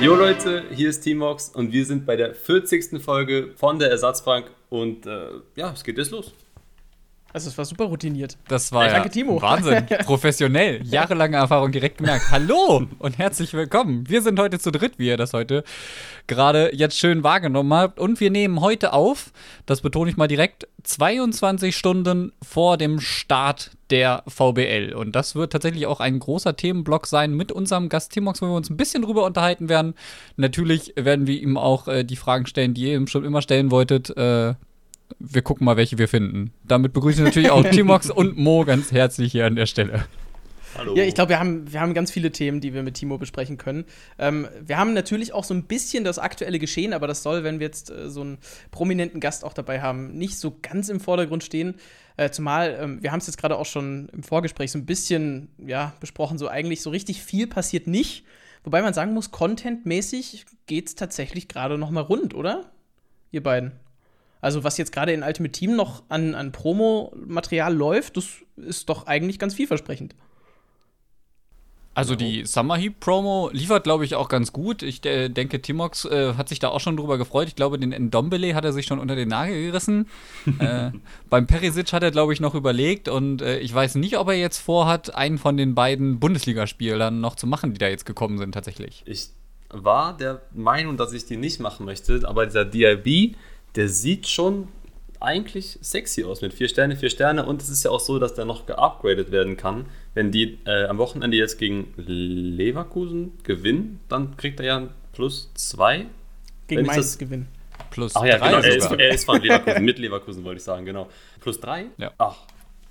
Jo Leute, hier ist Timox und wir sind bei der 40. Folge von der Ersatzbank und äh, ja, es geht jetzt los. Also es war super routiniert. Das war Danke, ja Timo. Wahnsinn, professionell, jahrelange Erfahrung direkt gemerkt. Hallo und herzlich willkommen. Wir sind heute zu dritt, wie ihr das heute gerade jetzt schön wahrgenommen habt. Und wir nehmen heute auf, das betone ich mal direkt, 22 Stunden vor dem Start der VBL. Und das wird tatsächlich auch ein großer Themenblock sein mit unserem Gast Timox, wo wir uns ein bisschen drüber unterhalten werden. Natürlich werden wir ihm auch äh, die Fragen stellen, die ihr ihm schon immer stellen wolltet. Äh, wir gucken mal, welche wir finden. Damit begrüße ich natürlich auch Timox und Mo ganz herzlich hier an der Stelle. Hallo. Ja, ich glaube, wir haben, wir haben ganz viele Themen, die wir mit Timo besprechen können. Ähm, wir haben natürlich auch so ein bisschen das aktuelle Geschehen, aber das soll, wenn wir jetzt äh, so einen prominenten Gast auch dabei haben, nicht so ganz im Vordergrund stehen. Äh, zumal, ähm, wir haben es jetzt gerade auch schon im Vorgespräch so ein bisschen ja, besprochen, so eigentlich so richtig viel passiert nicht. Wobei man sagen muss, contentmäßig geht es tatsächlich gerade noch mal rund, oder? Ihr beiden. Also, was jetzt gerade in Ultimate Team noch an, an Promo-Material läuft, das ist doch eigentlich ganz vielversprechend. Also die Summer Heat Promo liefert, glaube ich, auch ganz gut. Ich äh, denke, Timox äh, hat sich da auch schon drüber gefreut. Ich glaube, den Ndombele hat er sich schon unter den Nagel gerissen. äh, beim Perisic hat er, glaube ich, noch überlegt und äh, ich weiß nicht, ob er jetzt vorhat, einen von den beiden Bundesligaspielern noch zu machen, die da jetzt gekommen sind tatsächlich. Ich war der Meinung, dass ich die nicht machen möchte, aber dieser DIB, der sieht schon eigentlich sexy aus mit vier Sterne, vier Sterne und es ist ja auch so, dass der noch geupgradet werden kann. Wenn die äh, am Wochenende jetzt gegen Leverkusen gewinnen, dann kriegt er ja ein plus zwei. Gegen Mainz gewinnen. Plus Ach ja, drei genau, er ist, er ist von Leverkusen, mit Leverkusen wollte ich sagen, genau. Plus drei? Ja. Ach,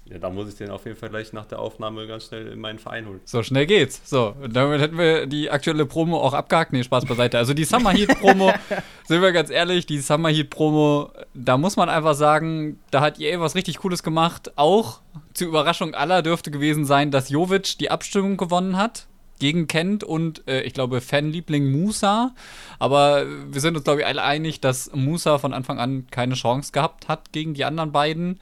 ja, da muss ich den auf jeden Fall gleich nach der Aufnahme ganz schnell in meinen Verein holen. So schnell geht's. So, damit hätten wir die aktuelle Promo auch abgehakt. Nee, Spaß beiseite. Also die Summer Heat Promo, sind wir ganz ehrlich, die Summer Heat Promo, da muss man einfach sagen, da hat EA was richtig Cooles gemacht. Auch zur Überraschung aller dürfte gewesen sein, dass Jovic die Abstimmung gewonnen hat gegen Kent und äh, ich glaube Fanliebling Musa. Aber wir sind uns, glaube ich, alle einig, dass Musa von Anfang an keine Chance gehabt hat gegen die anderen beiden.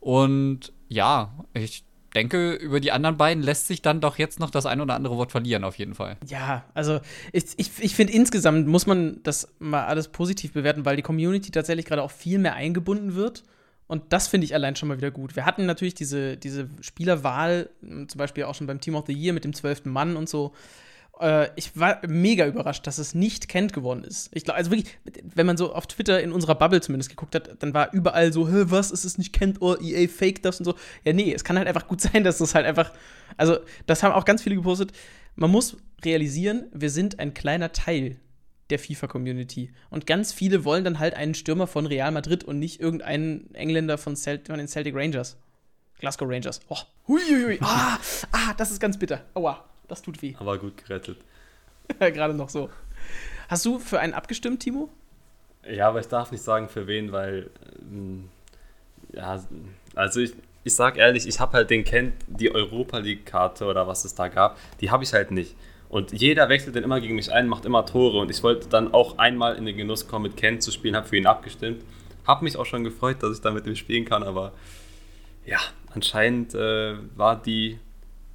Und ja, ich denke, über die anderen beiden lässt sich dann doch jetzt noch das ein oder andere Wort verlieren, auf jeden Fall. Ja, also ich, ich, ich finde insgesamt muss man das mal alles positiv bewerten, weil die Community tatsächlich gerade auch viel mehr eingebunden wird. Und das finde ich allein schon mal wieder gut. Wir hatten natürlich diese, diese Spielerwahl, zum Beispiel auch schon beim Team of the Year mit dem zwölften Mann und so. Äh, ich war mega überrascht, dass es nicht Kent geworden ist. Ich glaube, also wirklich, wenn man so auf Twitter in unserer Bubble zumindest geguckt hat, dann war überall so, Hä, was, ist es nicht Kent, oh, EA fake das und so. Ja, nee, es kann halt einfach gut sein, dass es halt einfach, also das haben auch ganz viele gepostet. Man muss realisieren, wir sind ein kleiner Teil der FIFA-Community. Und ganz viele wollen dann halt einen Stürmer von Real Madrid und nicht irgendeinen Engländer von, Celt von den Celtic Rangers. Glasgow Rangers. Oh, huiuiui. Ah, ah, das ist ganz bitter. Aua, das tut weh. Aber gut gerettet. Gerade noch so. Hast du für einen abgestimmt, Timo? Ja, aber ich darf nicht sagen für wen, weil ähm, ja, also ich, ich sag ehrlich, ich habe halt den Kent, die Europa League Karte oder was es da gab, die habe ich halt nicht. Und jeder wechselt dann immer gegen mich ein, macht immer Tore und ich wollte dann auch einmal in den Genuss kommen, mit Kent zu spielen, habe für ihn abgestimmt. Habe mich auch schon gefreut, dass ich da mit ihm spielen kann, aber ja, anscheinend äh, war die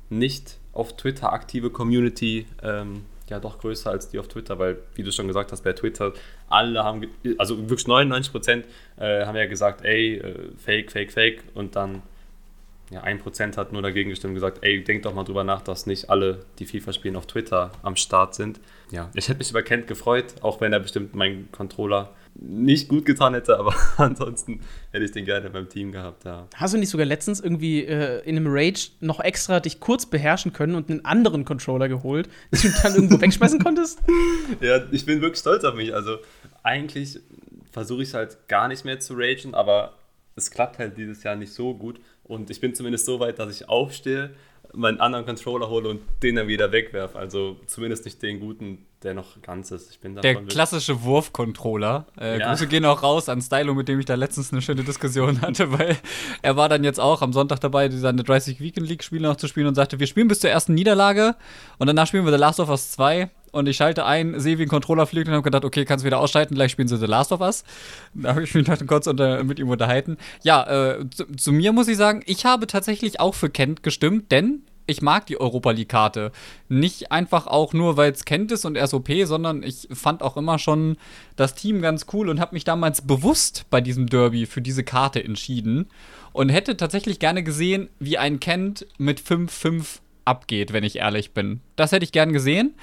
nicht auf Twitter aktive Community ähm, ja doch größer als die auf Twitter, weil, wie du schon gesagt hast, bei Twitter, alle haben, also wirklich 99 Prozent äh, haben ja gesagt, ey, äh, fake, fake, fake und dann ja, 1% hat nur dagegen gestimmt und gesagt, ey, denk doch mal drüber nach, dass nicht alle, die FIFA spielen, auf Twitter am Start sind. Ja, ich hätte mich über Kent gefreut, auch wenn er bestimmt meinen Controller nicht gut getan hätte, aber ansonsten hätte ich den gerne beim Team gehabt, ja. Hast du nicht sogar letztens irgendwie äh, in einem Rage noch extra dich kurz beherrschen können und einen anderen Controller geholt, den du dann irgendwo wegschmeißen konntest? Ja, ich bin wirklich stolz auf mich. Also eigentlich versuche ich es halt gar nicht mehr zu ragen, aber es klappt halt dieses Jahr nicht so gut. Und ich bin zumindest so weit, dass ich aufstehe, meinen anderen Controller hole und den dann wieder wegwerfe. Also zumindest nicht den guten, der noch ganz ist. Ich bin Der klassische Wurf-Controller. Äh, Ja. Grüße gehen auch raus an Stylo, mit dem ich da letztens eine schöne Diskussion hatte, weil er war dann jetzt auch am Sonntag dabei, seine 30 Weekend League-Spiele noch zu spielen und sagte, wir spielen bis zur ersten Niederlage und danach spielen wir The Last of Us 2 und ich schalte ein, sehe, wie ein Controller fliegt und habe gedacht, okay, kannst du wieder ausschalten, gleich spielen sie The Last of Us. Da habe ich mich dann kurz unter, mit ihm unterhalten. Ja, äh, zu, zu mir muss ich sagen, ich habe tatsächlich auch für Kent gestimmt, denn ich mag die Europa League-Karte. Nicht einfach auch nur, weil es kennt ist und er ist OP, sondern ich fand auch immer schon das Team ganz cool und habe mich damals bewusst bei diesem Derby für diese Karte entschieden und hätte tatsächlich gerne gesehen, wie ein Kent mit 5-5 abgeht, wenn ich ehrlich bin. Das hätte ich gern gesehen.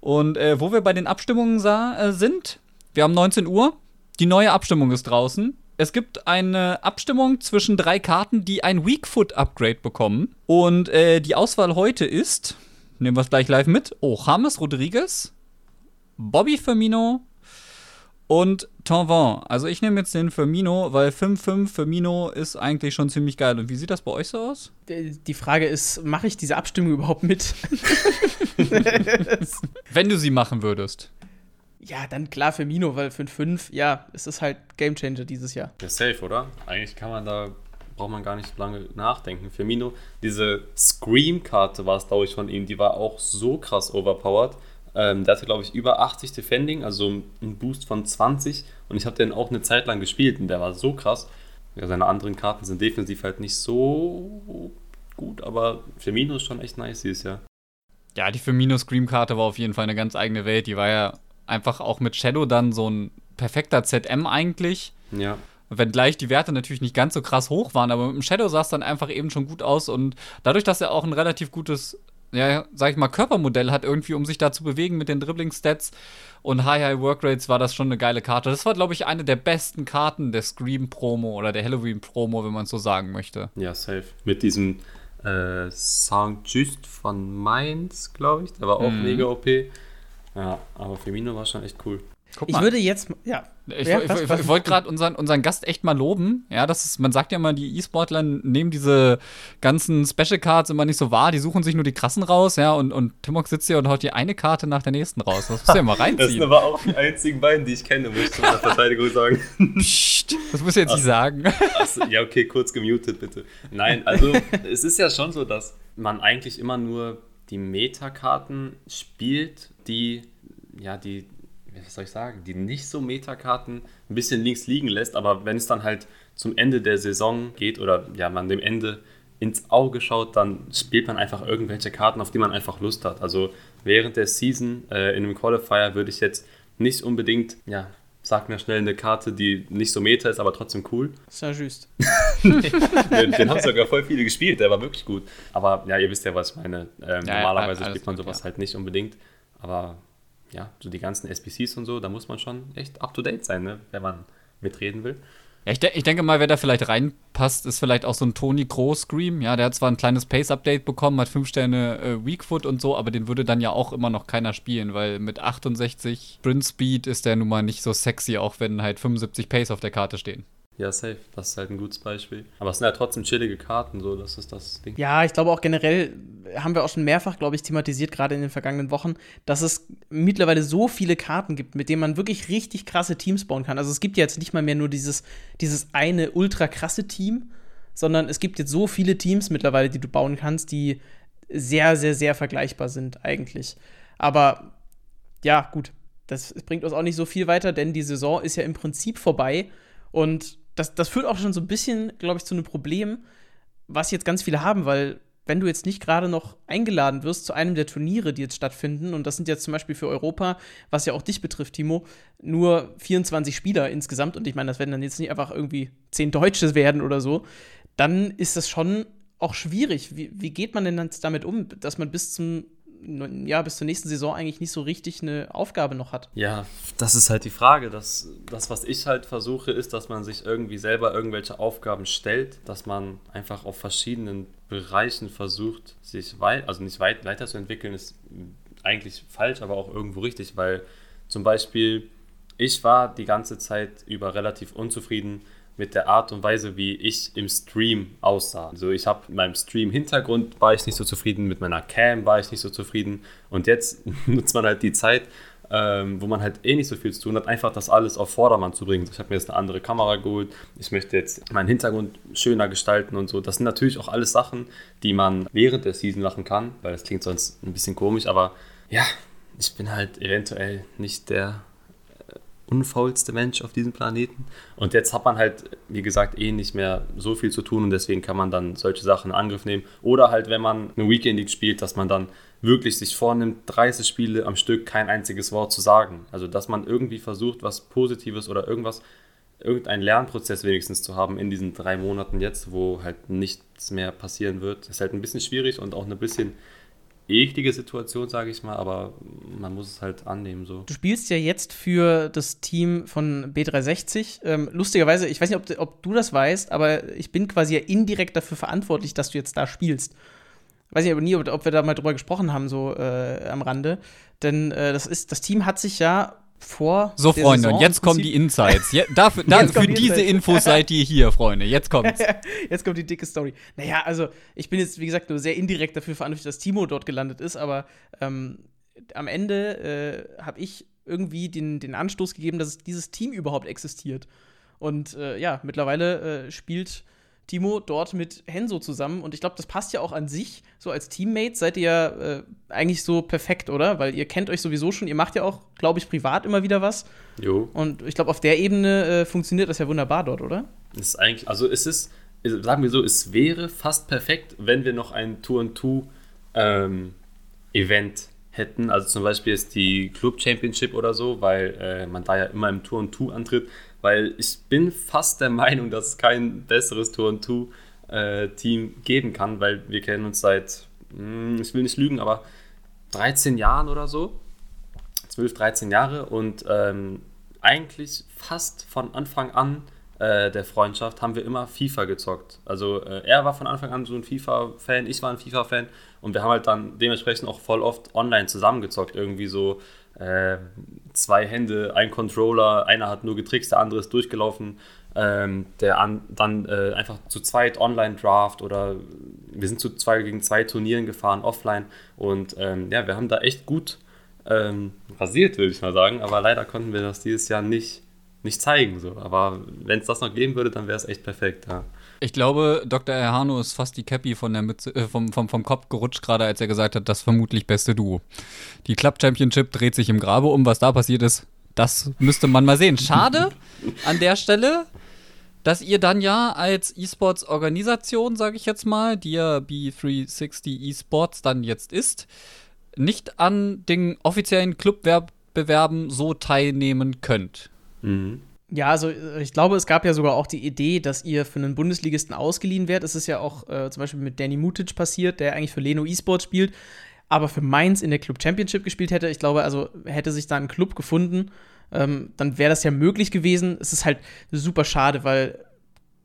Und äh, wo wir bei den Abstimmungen sah, äh, sind, wir haben 19 Uhr, die neue Abstimmung ist draußen. Es gibt eine Abstimmung zwischen drei Karten, die ein Weakfoot-Upgrade bekommen. Und äh, die Auswahl heute ist, nehmen wir es gleich live mit, oh, James Rodriguez, Bobby Firmino und Tonvin. Also ich nehme jetzt den Firmino, weil 5-5 Firmino ist eigentlich schon ziemlich geil. Und wie sieht das bei euch so aus? Die Frage ist, mache ich diese Abstimmung überhaupt mit? Wenn du sie machen würdest. Ja, dann klar Firmino, weil 5-5, ja, es ist halt Gamechanger dieses Jahr. Ja, safe, oder? Eigentlich kann man da, braucht man gar nicht lange nachdenken. Firmino, diese Scream-Karte war es, glaube ich, von ihm, die war auch so krass overpowered. Ähm, der hatte, glaube ich, über 80 Defending, also einen Boost von 20. Und ich habe den auch eine Zeit lang gespielt und der war so krass. Ja, seine anderen Karten sind defensiv halt nicht so gut, aber Firmino ist schon echt nice dieses Jahr. Ja, die Firmino Scream-Karte war auf jeden Fall eine ganz eigene Welt. Die war ja einfach auch mit Shadow dann so ein perfekter ZM eigentlich. Ja. Wenngleich die Werte natürlich nicht ganz so krass hoch waren, aber mit dem Shadow sah es dann einfach eben schon gut aus und dadurch, dass er auch ein relativ gutes, ja, sag ich mal, Körpermodell hat, irgendwie, um sich da zu bewegen mit den Dribbling-Stats und High-High Workrates, war das schon eine geile Karte. Das war, glaube ich, eine der besten Karten der Scream-Promo oder der Halloween-Promo, wenn man es so sagen möchte. Ja, safe. Mit diesem äh, Sound Just von Mainz, glaube ich. Der war auch mm. mega OP. Ja, aber Firmino war schon echt cool. Ich würde jetzt, ja. Ich, ja, ich, ich, ich wollte gerade unseren, unseren Gast echt mal loben. Ja, das ist, man sagt ja immer, die E-Sportler nehmen diese ganzen Special Cards immer nicht so wahr. Die suchen sich nur die krassen raus, ja, und, und Timok sitzt hier und haut die eine Karte nach der nächsten raus. Das muss ja mal reinziehen. das sind aber auch die einzigen beiden, die ich kenne, muss ich zu meiner Verteidigung sagen. Psst, das muss ich jetzt Ach, nicht sagen. Achso, ja, okay, kurz gemutet, bitte. Nein, also, es ist ja schon so, dass man eigentlich immer nur die Metakarten spielt, die, ja, die, was soll ich sagen, die nicht so Metakarten ein bisschen links liegen lässt, aber wenn es dann halt zum Ende der Saison geht oder ja, man dem Ende ins Auge schaut, dann spielt man einfach irgendwelche Karten, auf die man einfach Lust hat. Also während der Season äh, in einem Qualifier würde ich jetzt nicht unbedingt, ja, sag mir schnell eine Karte, die nicht so meta ist, aber trotzdem cool. Sehr just. den, den haben sogar voll viele gespielt, der war wirklich gut. Aber ja, ihr wisst ja, was ich meine. Ähm, ja, normalerweise spielt man sowas ja. halt nicht unbedingt. Aber ja, so die ganzen SPCs und so, da muss man schon echt up to date sein, ne? wenn man mitreden will. Ja, ich, de ich, denke mal, wer da vielleicht reinpasst, ist vielleicht auch so ein Tony Groß Scream. Ja, der hat zwar ein kleines Pace-Update bekommen, hat 5 Sterne äh, Weakfoot und so, aber den würde dann ja auch immer noch keiner spielen, weil mit 68 Sprint Speed ist der nun mal nicht so sexy, auch wenn halt 75 Pace auf der Karte stehen. Ja, safe. Das ist halt ein gutes Beispiel. Aber es sind ja trotzdem chillige Karten, so, das ist das Ding. Ja, ich glaube auch generell haben wir auch schon mehrfach, glaube ich, thematisiert, gerade in den vergangenen Wochen, dass es mittlerweile so viele Karten gibt, mit denen man wirklich richtig krasse Teams bauen kann. Also es gibt ja jetzt nicht mal mehr nur dieses, dieses eine ultra krasse Team, sondern es gibt jetzt so viele Teams mittlerweile, die du bauen kannst, die sehr, sehr, sehr vergleichbar sind, eigentlich. Aber ja, gut, das bringt uns auch nicht so viel weiter, denn die Saison ist ja im Prinzip vorbei. Und das, das führt auch schon so ein bisschen, glaube ich, zu einem Problem, was jetzt ganz viele haben, weil wenn du jetzt nicht gerade noch eingeladen wirst zu einem der Turniere, die jetzt stattfinden, und das sind jetzt zum Beispiel für Europa, was ja auch dich betrifft, Timo, nur 24 Spieler insgesamt, und ich meine, das werden dann jetzt nicht einfach irgendwie 10 Deutsche werden oder so, dann ist das schon auch schwierig. Wie, wie geht man denn dann damit um, dass man bis zum ja, bis zur nächsten Saison eigentlich nicht so richtig eine Aufgabe noch hat. Ja, das ist halt die Frage. Das, das, was ich halt versuche, ist, dass man sich irgendwie selber irgendwelche Aufgaben stellt, dass man einfach auf verschiedenen Bereichen versucht, sich weit, also nicht weit weiterzuentwickeln, ist eigentlich falsch, aber auch irgendwo richtig, weil zum Beispiel ich war die ganze Zeit über relativ unzufrieden mit der Art und Weise, wie ich im Stream aussah. Also ich habe mit meinem Stream-Hintergrund war ich nicht so zufrieden, mit meiner Cam war ich nicht so zufrieden und jetzt nutzt man halt die Zeit, ähm, wo man halt eh nicht so viel zu tun hat, einfach das alles auf Vordermann zu bringen. Ich habe mir jetzt eine andere Kamera geholt, ich möchte jetzt meinen Hintergrund schöner gestalten und so. Das sind natürlich auch alles Sachen, die man während der Season machen kann, weil das klingt sonst ein bisschen komisch, aber ja, ich bin halt eventuell nicht der unfaulste Mensch auf diesem Planeten. Und jetzt hat man halt, wie gesagt, eh nicht mehr so viel zu tun und deswegen kann man dann solche Sachen in Angriff nehmen. Oder halt, wenn man eine Weekend League spielt, dass man dann wirklich sich vornimmt, 30 Spiele am Stück kein einziges Wort zu sagen. Also, dass man irgendwie versucht, was Positives oder irgendwas, irgendeinen Lernprozess wenigstens zu haben in diesen drei Monaten jetzt, wo halt nichts mehr passieren wird. Ist halt ein bisschen schwierig und auch ein bisschen eklige Situation, sage ich mal, aber man muss es halt annehmen so. Du spielst ja jetzt für das Team von B360. Ähm, lustigerweise, ich weiß nicht, ob, ob, du das weißt, aber ich bin quasi ja indirekt dafür verantwortlich, dass du jetzt da spielst. Weiß ich aber nie, ob, ob wir da mal drüber gesprochen haben, so äh, am Rande. Denn äh, das ist, das Team hat sich ja vor. So, Freunde, Saison und jetzt kommen die Insights. Je, dafür, da, für die diese Insights. Infos seid ihr hier, Freunde. Jetzt kommt's. jetzt kommt die dicke Story. Naja, also, ich bin jetzt, wie gesagt, nur sehr indirekt dafür verantwortlich, dass Timo dort gelandet ist, aber ähm, am Ende äh, habe ich irgendwie den, den Anstoß gegeben, dass dieses Team überhaupt existiert. Und äh, ja, mittlerweile äh, spielt Timo dort mit Henso zusammen. Und ich glaube, das passt ja auch an sich. So als Teammates seid ihr ja äh, eigentlich so perfekt, oder? Weil ihr kennt euch sowieso schon. Ihr macht ja auch, glaube ich, privat immer wieder was. Jo. Und ich glaube, auf der Ebene äh, funktioniert das ja wunderbar dort, oder? Das ist eigentlich, also es ist, sagen wir so, es wäre fast perfekt, wenn wir noch ein Tour-and-Two-Event ähm, hätten. Also zum Beispiel ist die Club Championship oder so, weil äh, man da ja immer im Tour-and-Two antritt weil ich bin fast der Meinung, dass es kein besseres Tour-and-Two-Team äh, geben kann, weil wir kennen uns seit, hm, ich will nicht lügen, aber 13 Jahren oder so. 12, 13 Jahre und ähm, eigentlich fast von Anfang an äh, der Freundschaft haben wir immer FIFA gezockt. Also äh, er war von Anfang an so ein FIFA-Fan, ich war ein FIFA-Fan und wir haben halt dann dementsprechend auch voll oft online zusammengezockt. Irgendwie so äh, zwei Hände, ein Controller, einer hat nur getrickst, der andere ist durchgelaufen. Ähm, der an, dann äh, einfach zu zweit Online-Draft oder wir sind zu zwei gegen zwei Turnieren gefahren, offline. Und ähm, ja, wir haben da echt gut ähm, rasiert, würde ich mal sagen. Aber leider konnten wir das dieses Jahr nicht, nicht zeigen. So. Aber wenn es das noch geben würde, dann wäre es echt perfekt. Ja. Ich glaube, Dr. Erhano ist fast die Cappy von der Mütze, äh, vom, vom, vom Kopf gerutscht, gerade als er gesagt hat, das vermutlich beste Duo. Die Club Championship dreht sich im Grabe um. Was da passiert ist, das müsste man mal sehen. Schade an der Stelle, dass ihr dann ja als E-Sports-Organisation, sage ich jetzt mal, die ja B360 E-Sports dann jetzt ist, nicht an den offiziellen Clubwettbewerben so teilnehmen könnt. Mhm. Ja, also äh, ich glaube, es gab ja sogar auch die Idee, dass ihr für einen Bundesligisten ausgeliehen werdet. Es ist ja auch äh, zum Beispiel mit Danny Mutic passiert, der eigentlich für Leno eSports spielt, aber für Mainz in der Club Championship gespielt hätte. Ich glaube, also hätte sich da ein Club gefunden, ähm, dann wäre das ja möglich gewesen. Es ist halt super schade, weil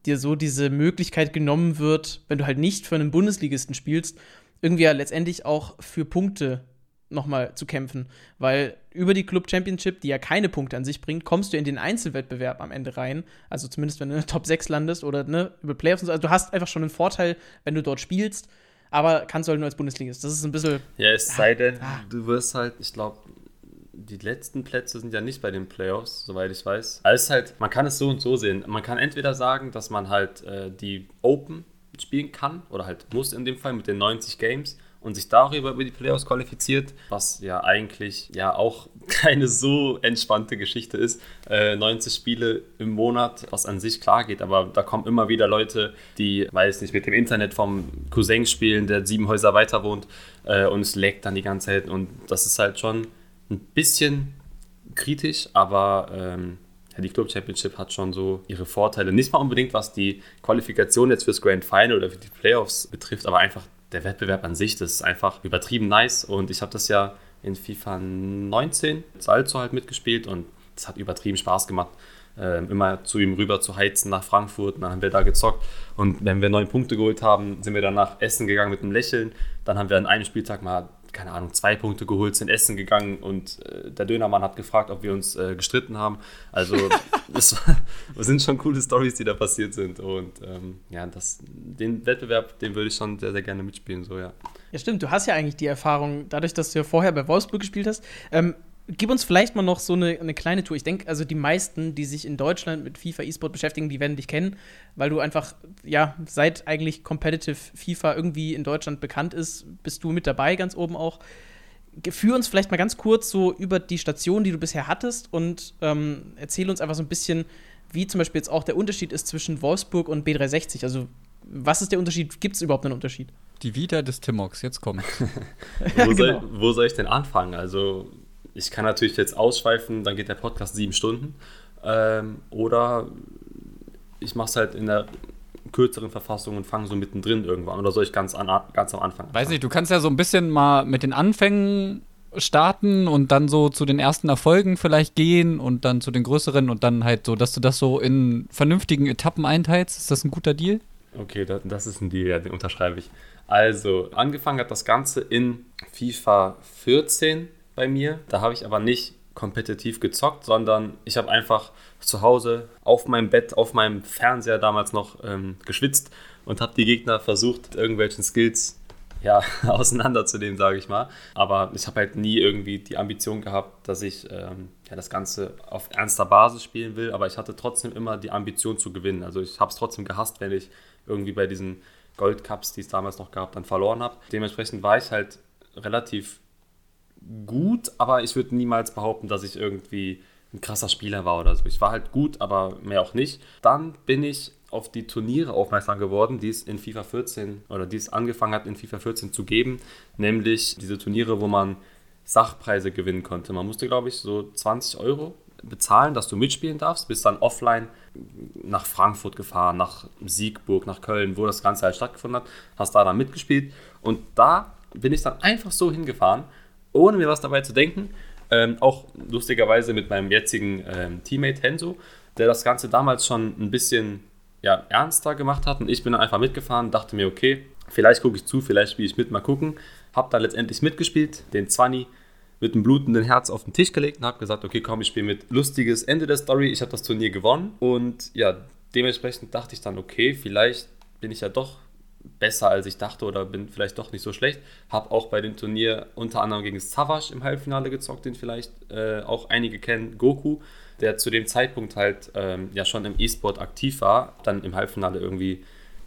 dir so diese Möglichkeit genommen wird, wenn du halt nicht für einen Bundesligisten spielst, irgendwie ja letztendlich auch für Punkte nochmal zu kämpfen. Weil über die Club Championship, die ja keine Punkte an sich bringt, kommst du in den Einzelwettbewerb am Ende rein. Also zumindest, wenn du in der Top 6 landest oder ne, über Playoffs und so. Also du hast einfach schon einen Vorteil, wenn du dort spielst, aber kannst du halt nur als Bundesligist. Das ist ein bisschen. Ja, es sei denn, ah. du wirst halt, ich glaube, die letzten Plätze sind ja nicht bei den Playoffs, soweit ich weiß. Also halt, man kann es so und so sehen. Man kann entweder sagen, dass man halt äh, die Open spielen kann oder halt muss in dem Fall mit den 90 Games und sich darüber über die Playoffs qualifiziert, was ja eigentlich ja auch keine so entspannte Geschichte ist. Äh, 90 Spiele im Monat, was an sich klar geht, aber da kommen immer wieder Leute, die, weiß nicht, mit dem Internet vom Cousin spielen, der sieben Häuser weiter wohnt äh, und es leckt dann die ganze Zeit und das ist halt schon ein bisschen kritisch, aber ähm, die Club Championship hat schon so ihre Vorteile. Nicht mal unbedingt, was die Qualifikation jetzt fürs Grand Final oder für die Playoffs betrifft, aber einfach der Wettbewerb an sich, das ist einfach übertrieben nice. Und ich habe das ja in FIFA 19 Salzo halt mitgespielt und es hat übertrieben Spaß gemacht. Ähm, immer zu ihm rüber zu heizen nach Frankfurt. dann haben wir da gezockt. Und wenn wir neun Punkte geholt haben, sind wir danach essen gegangen mit einem Lächeln. Dann haben wir an einem Spieltag mal keine Ahnung, zwei Punkte geholt, sind essen gegangen und äh, der Dönermann hat gefragt, ob wir uns äh, gestritten haben. Also das, das, sind schon coole Stories, die da passiert sind. Und ähm, ja, das, den Wettbewerb, den würde ich schon sehr, sehr gerne mitspielen. So, ja. ja, stimmt. Du hast ja eigentlich die Erfahrung, dadurch, dass du ja vorher bei Wolfsburg gespielt hast. Ähm, Gib uns vielleicht mal noch so eine, eine kleine Tour. Ich denke, also die meisten, die sich in Deutschland mit FIFA E-Sport beschäftigen, die werden dich kennen, weil du einfach, ja, seit eigentlich Competitive FIFA irgendwie in Deutschland bekannt ist, bist du mit dabei, ganz oben auch. führ uns vielleicht mal ganz kurz so über die Station, die du bisher hattest und ähm, erzähl uns einfach so ein bisschen, wie zum Beispiel jetzt auch der Unterschied ist zwischen Wolfsburg und B360. Also, was ist der Unterschied? Gibt es überhaupt einen Unterschied? Die Vita des Timox, jetzt kommt. wo, soll, genau. wo soll ich denn anfangen? Also, ich kann natürlich jetzt ausschweifen, dann geht der Podcast sieben Stunden. Ähm, oder ich mache es halt in der kürzeren Verfassung und fange so mittendrin irgendwann. Oder soll ich ganz, an, ganz am Anfang? Weiß nicht, du kannst ja so ein bisschen mal mit den Anfängen starten und dann so zu den ersten Erfolgen vielleicht gehen und dann zu den größeren und dann halt so, dass du das so in vernünftigen Etappen einteilst. Ist das ein guter Deal? Okay, das ist ein Deal, ja, den unterschreibe ich. Also, angefangen hat das Ganze in FIFA 14 bei mir. Da habe ich aber nicht kompetitiv gezockt, sondern ich habe einfach zu Hause auf meinem Bett, auf meinem Fernseher damals noch ähm, geschwitzt und habe die Gegner versucht, irgendwelchen Skills ja, auseinanderzunehmen, sage ich mal. Aber ich habe halt nie irgendwie die Ambition gehabt, dass ich ähm, ja, das Ganze auf ernster Basis spielen will, aber ich hatte trotzdem immer die Ambition zu gewinnen. Also ich habe es trotzdem gehasst, wenn ich irgendwie bei diesen Goldcups, die es damals noch gab, dann verloren habe. Dementsprechend war ich halt relativ gut, aber ich würde niemals behaupten, dass ich irgendwie ein krasser Spieler war oder so. Ich war halt gut, aber mehr auch nicht. Dann bin ich auf die Turniere aufmerksam geworden, die es in FIFA 14 oder die es angefangen hat in FIFA 14 zu geben, nämlich diese Turniere, wo man Sachpreise gewinnen konnte. Man musste, glaube ich, so 20 Euro bezahlen, dass du mitspielen darfst, bist dann offline nach Frankfurt gefahren, nach Siegburg, nach Köln, wo das Ganze halt stattgefunden hat, hast da dann mitgespielt und da bin ich dann einfach so hingefahren, ohne mir was dabei zu denken. Ähm, auch lustigerweise mit meinem jetzigen ähm, Teammate Henso, der das Ganze damals schon ein bisschen ja, ernster gemacht hat und ich bin dann einfach mitgefahren, dachte mir, okay, vielleicht gucke ich zu, vielleicht spiele ich mit, mal gucken. Hab dann letztendlich mitgespielt, den 20 mit einem blutenden Herz auf den Tisch gelegt und habe gesagt, okay, komm, ich spiele mit. Lustiges Ende der Story, ich habe das Turnier gewonnen und ja, dementsprechend dachte ich dann, okay, vielleicht bin ich ja doch besser als ich dachte oder bin vielleicht doch nicht so schlecht. Habe auch bei dem Turnier unter anderem gegen Savage im Halbfinale gezockt, den vielleicht äh, auch einige kennen, Goku, der zu dem Zeitpunkt halt ähm, ja schon im E-Sport aktiv war, dann im Halbfinale irgendwie,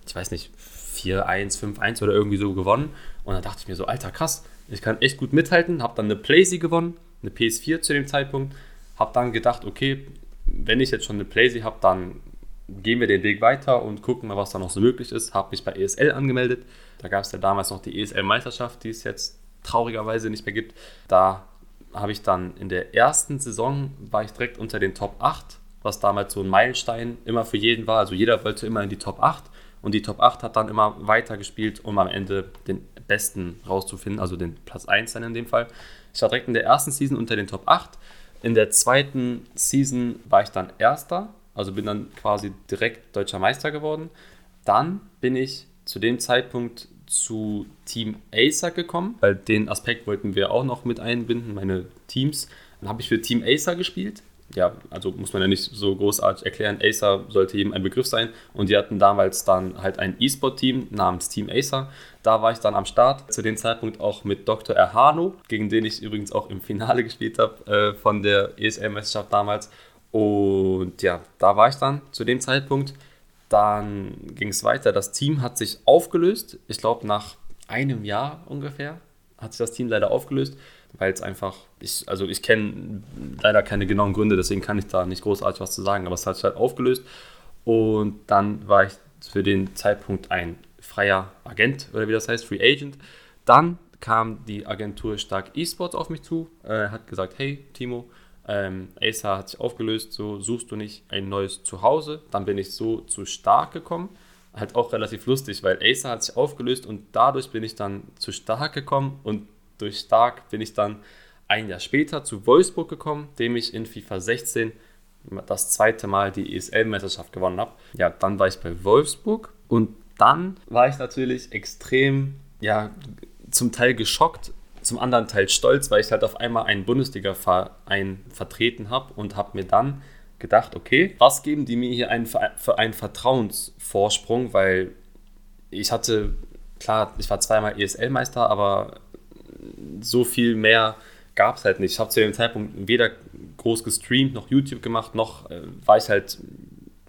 ich weiß nicht, 4-1, 5-1 oder irgendwie so gewonnen. Und dann dachte ich mir so, alter krass, ich kann echt gut mithalten, habe dann eine Playsee gewonnen, eine PS4 zu dem Zeitpunkt, habe dann gedacht, okay, wenn ich jetzt schon eine Playsee habe, dann gehen wir den Weg weiter und gucken mal, was da noch so möglich ist. Habe mich bei ESL angemeldet. Da gab es ja damals noch die ESL-Meisterschaft, die es jetzt traurigerweise nicht mehr gibt. Da habe ich dann in der ersten Saison war ich direkt unter den Top 8, was damals so ein Meilenstein immer für jeden war. Also jeder wollte immer in die Top 8 und die Top 8 hat dann immer weiter gespielt, um am Ende den besten rauszufinden, also den Platz 1 dann in dem Fall. Ich war direkt in der ersten Season unter den Top 8. In der zweiten Season war ich dann Erster also bin dann quasi direkt deutscher Meister geworden. Dann bin ich zu dem Zeitpunkt zu Team Acer gekommen, weil den Aspekt wollten wir auch noch mit einbinden, meine Teams. Dann habe ich für Team Acer gespielt. Ja, also muss man ja nicht so großartig erklären. Acer sollte jedem ein Begriff sein. Und die hatten damals dann halt ein E-Sport-Team namens Team Acer. Da war ich dann am Start. Zu dem Zeitpunkt auch mit Dr. Erhano, gegen den ich übrigens auch im Finale gespielt habe äh, von der ESL-Meisterschaft damals. Und ja, da war ich dann zu dem Zeitpunkt. Dann ging es weiter. Das Team hat sich aufgelöst. Ich glaube, nach einem Jahr ungefähr hat sich das Team leider aufgelöst, weil es einfach, ich, also ich kenne leider keine genauen Gründe, deswegen kann ich da nicht großartig was zu sagen, aber es hat sich halt aufgelöst. Und dann war ich für den Zeitpunkt ein freier Agent oder wie das heißt, Free Agent. Dann kam die Agentur Stark Esports auf mich zu, äh, hat gesagt, hey Timo, ähm, Acer hat sich aufgelöst, so suchst du nicht ein neues Zuhause. Dann bin ich so zu Stark gekommen. Halt auch relativ lustig, weil Acer hat sich aufgelöst und dadurch bin ich dann zu Stark gekommen und durch Stark bin ich dann ein Jahr später zu Wolfsburg gekommen, dem ich in FIFA 16 das zweite Mal die ESL-Meisterschaft gewonnen habe. Ja, dann war ich bei Wolfsburg und dann war ich natürlich extrem, ja, zum Teil geschockt, zum anderen Teil stolz, weil ich halt auf einmal einen Bundesliga-Verein vertreten habe und habe mir dann gedacht, okay, was geben die mir hier einen, für einen Vertrauensvorsprung, weil ich hatte, klar, ich war zweimal ESL-Meister, aber so viel mehr gab es halt nicht. Ich habe zu dem Zeitpunkt weder groß gestreamt, noch YouTube gemacht, noch äh, war ich halt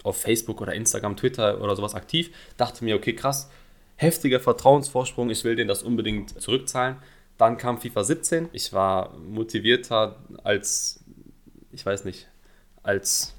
auf Facebook oder Instagram, Twitter oder sowas aktiv. Dachte mir, okay, krass, heftiger Vertrauensvorsprung, ich will denen das unbedingt zurückzahlen Dann kam FIFA 17. Ich war motivierter als, ich weiß nicht, als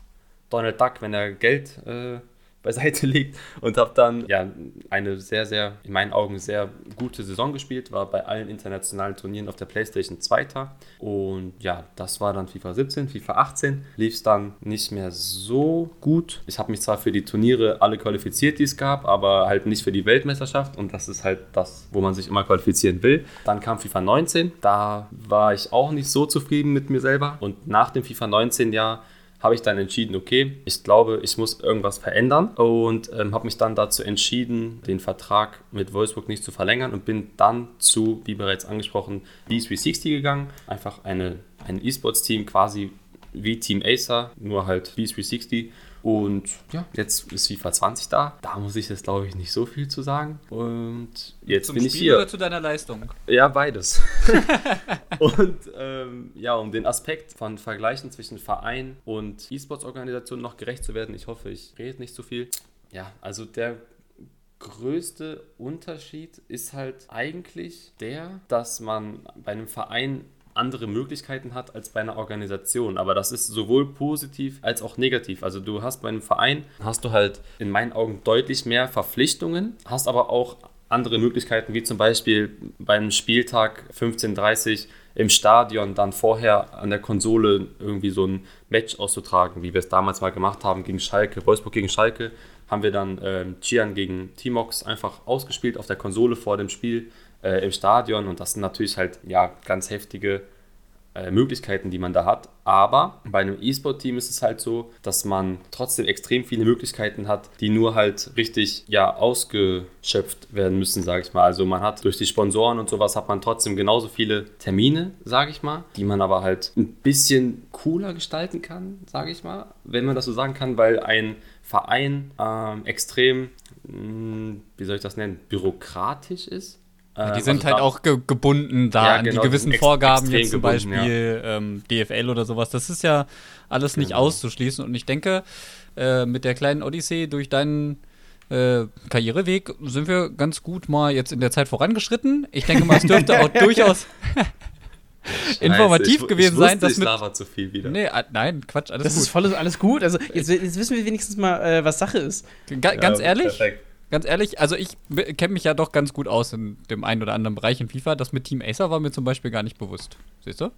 Donald Duck, wenn er Geld äh, beiseite legt und habe dann ja eine sehr, sehr, in meinen Augen sehr gute Saison gespielt, war bei allen internationalen Turnieren auf der Playstation Zweiter. Und ja, das war dann FIFA 17, FIFA 18 lief es dann nicht mehr so gut. Ich habe mich zwar für die Turniere alle qualifiziert, die es gab, aber halt nicht für die Weltmeisterschaft. Und das ist halt das, wo man sich immer qualifizieren will. Dann kam FIFA 19, da war ich auch nicht so zufrieden mit mir selber. Und nach dem FIFA 19 Jahr habe ich dann entschieden, okay, ich glaube, ich muss irgendwas verändern und ähm, habe mich dann dazu entschieden, den Vertrag mit Wolfsburg nicht zu verlängern und bin dann zu, wie bereits angesprochen, B360 gegangen. Einfach eine, ein E-Sports-Team quasi wie Team Acer, nur halt B360 und ja, jetzt ist FIFA 20 da. Da muss ich jetzt, glaube ich, nicht so viel zu sagen. Und jetzt Zum bin ich Spiel hier. oder zu deiner Leistung? Ja, beides. und ähm, ja, um den Aspekt von Vergleichen zwischen Verein und E-Sports-Organisation noch gerecht zu werden, ich hoffe, ich rede nicht zu viel. Ja, also der größte Unterschied ist halt eigentlich der, dass man bei einem Verein andere Möglichkeiten hat als bei einer Organisation. Aber das ist sowohl positiv als auch negativ. Also du hast bei einem Verein, hast du halt in meinen Augen deutlich mehr Verpflichtungen, hast aber auch andere Möglichkeiten, wie zum Beispiel beim Spieltag 15.30 im Stadion dann vorher an der Konsole irgendwie so ein Match auszutragen, wie wir es damals mal gemacht haben gegen Schalke, Wolfsburg gegen Schalke, haben wir dann ähm, Chian gegen Timox einfach ausgespielt auf der Konsole vor dem Spiel äh, im Stadion und das sind natürlich halt ja ganz heftige äh, Möglichkeiten, die man da hat. Aber bei einem E-Sport-Team ist es halt so, dass man trotzdem extrem viele Möglichkeiten hat, die nur halt richtig ja ausgeschöpft werden müssen, sage ich mal. Also man hat durch die Sponsoren und sowas hat man trotzdem genauso viele Termine, sage ich mal, die man aber halt ein bisschen cooler gestalten kann, sage ich mal, wenn man das so sagen kann, weil ein Verein ähm, extrem, mh, wie soll ich das nennen, bürokratisch ist. Ja, die Ähm, sind also halt da- auch ge gebunden da Ja, an genau, die die gewissen sind ex- Vorgaben, jetzt zum gebunden, Beispiel ähm, DFL oder sowas. Das ist ja alles nicht Genau. auszuschließen. Und ich denke, äh, mit der kleinen Odyssee durch deinen äh, Karriereweg sind wir ganz gut mal jetzt in der Zeit vorangeschritten. Ich denke mal, es dürfte auch durchaus informativ ich, gewesen ich sein, wusste, dass ich mit. laber zu viel wieder. Nee, ah, nein, Quatsch, alles Das gut. ist volles, alles gut. Also jetzt, jetzt wissen wir wenigstens mal, äh, was Sache ist. Ga ganz Ja, ehrlich, Perfekt. Ganz ehrlich, also ich kenne mich ja doch ganz gut aus in dem einen oder anderen Bereich in FIFA. Das mit Team Acer war mir zum Beispiel gar nicht bewusst. Siehst du?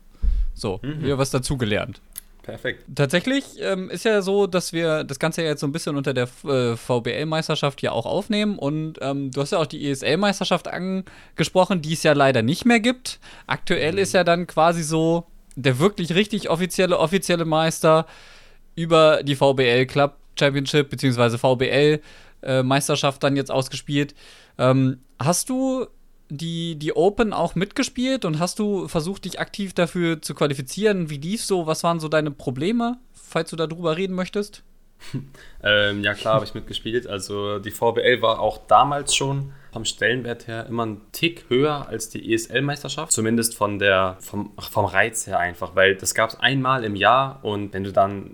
So, wieder was dazugelernt. Perfekt. Tatsächlich ähm, ist ja so, dass wir das Ganze ja jetzt so ein bisschen unter der äh, VBL-Meisterschaft ja auch aufnehmen. Und ähm, du hast ja auch die ESL-Meisterschaft angesprochen, die es ja leider nicht mehr gibt. Aktuell ist ja dann quasi so der wirklich richtig offizielle, offizielle Meister über die VBL Club Championship beziehungsweise VBL äh, Meisterschaft dann jetzt ausgespielt. Ähm, hast du die, die Open auch mitgespielt und hast du versucht, dich aktiv dafür zu qualifizieren? Wie lief so? Was waren so deine Probleme, falls du darüber reden möchtest? Ähm, ja, klar, habe ich mitgespielt. Also die VBL war auch damals schon vom Stellenwert her immer ein Tick höher als die ESL-Meisterschaft. Zumindest von der, vom, vom Reiz her einfach, weil das gab es einmal im Jahr und wenn du dann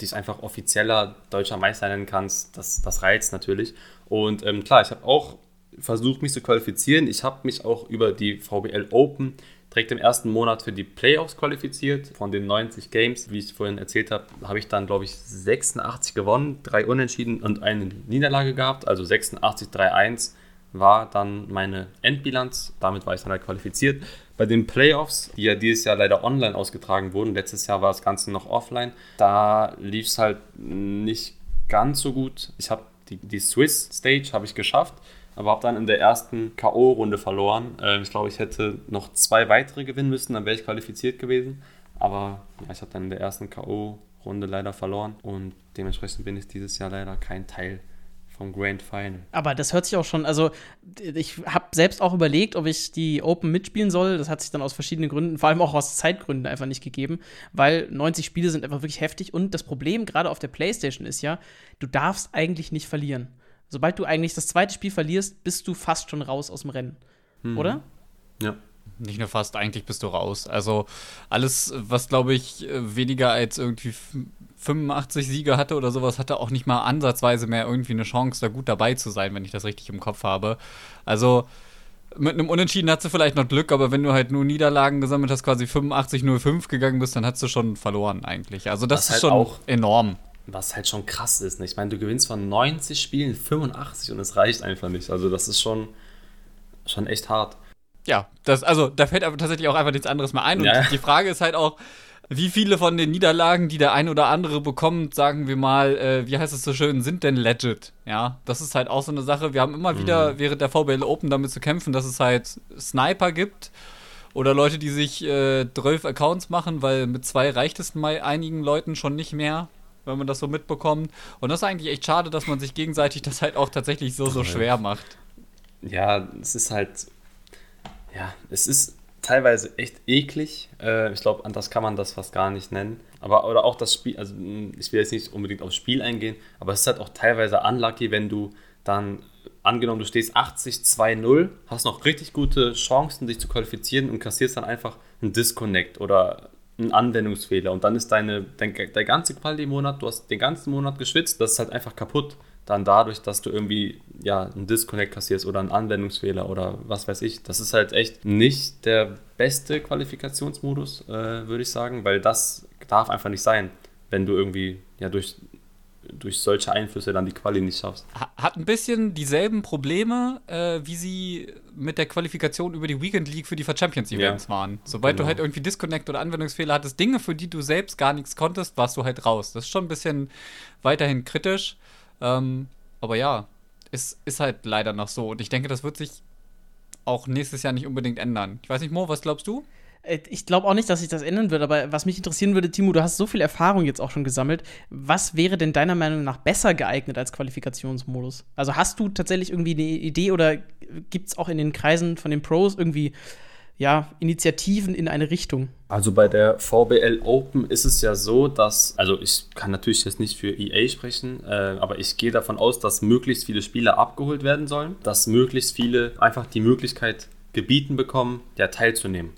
dich einfach offizieller deutscher Meister nennen kannst, das, das reizt natürlich. Und ähm, klar, ich habe auch versucht, mich zu qualifizieren. Ich habe mich auch über die VBL Open direkt im ersten Monat für die Playoffs qualifiziert. Von den 90 Games, wie ich vorhin erzählt habe, habe ich dann, glaube ich, 86 gewonnen, drei Unentschieden und eine Niederlage gehabt. Also 86, 3-1 war dann meine Endbilanz. Damit war ich dann halt qualifiziert. Bei den Playoffs, die ja dieses Jahr leider online ausgetragen wurden, letztes Jahr war das Ganze noch offline, da lief es halt nicht ganz so gut. Ich habe die, die Swiss Stage habe ich geschafft, aber habe dann in der ersten K.O.-Runde verloren. Ähm, ich glaube, ich hätte noch zwei weitere gewinnen müssen, dann wäre ich qualifiziert gewesen. Aber ja, ich habe dann in der ersten K.O.-Runde leider verloren und dementsprechend bin ich dieses Jahr leider kein Teil vom Grand Final. Aber das hört sich auch schon, also ich habe selbst auch überlegt, ob ich die Open mitspielen soll. Das hat sich dann aus verschiedenen Gründen, vor allem auch aus Zeitgründen einfach nicht gegeben, weil 90 Spiele sind einfach wirklich heftig und das Problem gerade auf der PlayStation ist ja, du darfst eigentlich nicht verlieren. Sobald du eigentlich das zweite Spiel verlierst, bist du fast schon raus aus dem Rennen. Oder? Ja. Nicht nur fast, eigentlich bist du raus. Also alles, was glaube ich weniger als irgendwie 85 Siege hatte oder sowas, hatte auch nicht mal ansatzweise mehr irgendwie eine Chance, da gut dabei zu sein, wenn ich das richtig im Kopf habe. Also mit einem Unentschieden hast du vielleicht noch Glück, aber wenn du halt nur Niederlagen gesammelt hast, quasi 85-05 gegangen bist, dann hast du schon verloren eigentlich. Also das, Das ist halt schon auch- enorm. Was halt schon krass ist. Ne? Ich meine, du gewinnst von 90 Spielen 85 und es reicht einfach nicht. Also das ist schon, schon echt hart. Ja, das, also da fällt aber tatsächlich auch einfach nichts anderes mehr ein. Und Ja. die Frage ist halt auch, wie viele von den Niederlagen, die der ein oder andere bekommt, sagen wir mal, äh, wie heißt es so schön, sind denn legit? Ja, das ist halt auch so eine Sache. Wir haben immer wieder während der VBL Open damit zu kämpfen, dass es halt Sniper gibt oder Leute, die sich äh, 12 Accounts machen, weil mit zwei reicht es bei einigen Leuten schon nicht mehr, wenn man das so mitbekommt. Und das ist eigentlich echt schade, dass man sich gegenseitig das halt auch tatsächlich so, so schwer macht. Ja, es ist halt, ja, es ist teilweise echt eklig. Äh, ich glaube, anders kann man das fast gar nicht nennen. Aber, oder auch das Spiel, also mh, ich will jetzt nicht unbedingt aufs Spiel eingehen, aber es ist halt auch teilweise unlucky, wenn du dann, angenommen, du stehst 80-2-0, hast noch richtig gute Chancen, dich zu qualifizieren und kassierst dann einfach einen Disconnect oder einen Anwendungsfehler und dann ist deine, dein, der ganze Quali-Monat, du hast den ganzen Monat geschwitzt, das ist halt einfach kaputt. Dann dadurch, dass du irgendwie ja, einen Disconnect kassierst oder einen Anwendungsfehler oder was weiß ich. Das ist halt echt nicht der beste Qualifikationsmodus, äh, würde ich sagen, weil das darf einfach nicht sein, wenn du irgendwie ja durch, durch solche Einflüsse dann die Quali nicht schaffst. ha- hat ein bisschen dieselben Probleme, äh, wie sie mit der Qualifikation über die Weekend League für die Champions Events Ja. waren. Sobald du Genau. halt irgendwie Disconnect oder Anwendungsfehler hattest, Dinge, für die du selbst gar nichts konntest, warst du halt raus. Das ist schon ein bisschen weiterhin kritisch. Ähm, aber ja, es ist halt leider noch so. Und ich denke, das wird sich auch nächstes Jahr nicht unbedingt ändern. Ich weiß nicht, Mo, was glaubst du? Äh, Ich glaube auch nicht, dass sich das ändern wird, aber was mich interessieren würde, Timo, du hast so viel Erfahrung jetzt auch schon gesammelt. Was wäre denn deiner Meinung nach besser geeignet als Qualifikationsmodus? Also hast du tatsächlich irgendwie eine Idee oder gibt es auch in den Kreisen von den Pros irgendwie ja, Initiativen in eine Richtung? Also bei der VBL Open ist es ja so, dass, also ich kann natürlich jetzt nicht für EA sprechen, äh, aber ich gehe davon aus, dass möglichst viele Spieler abgeholt werden sollen, dass möglichst viele einfach die Möglichkeit gebieten bekommen, ja teilzunehmen.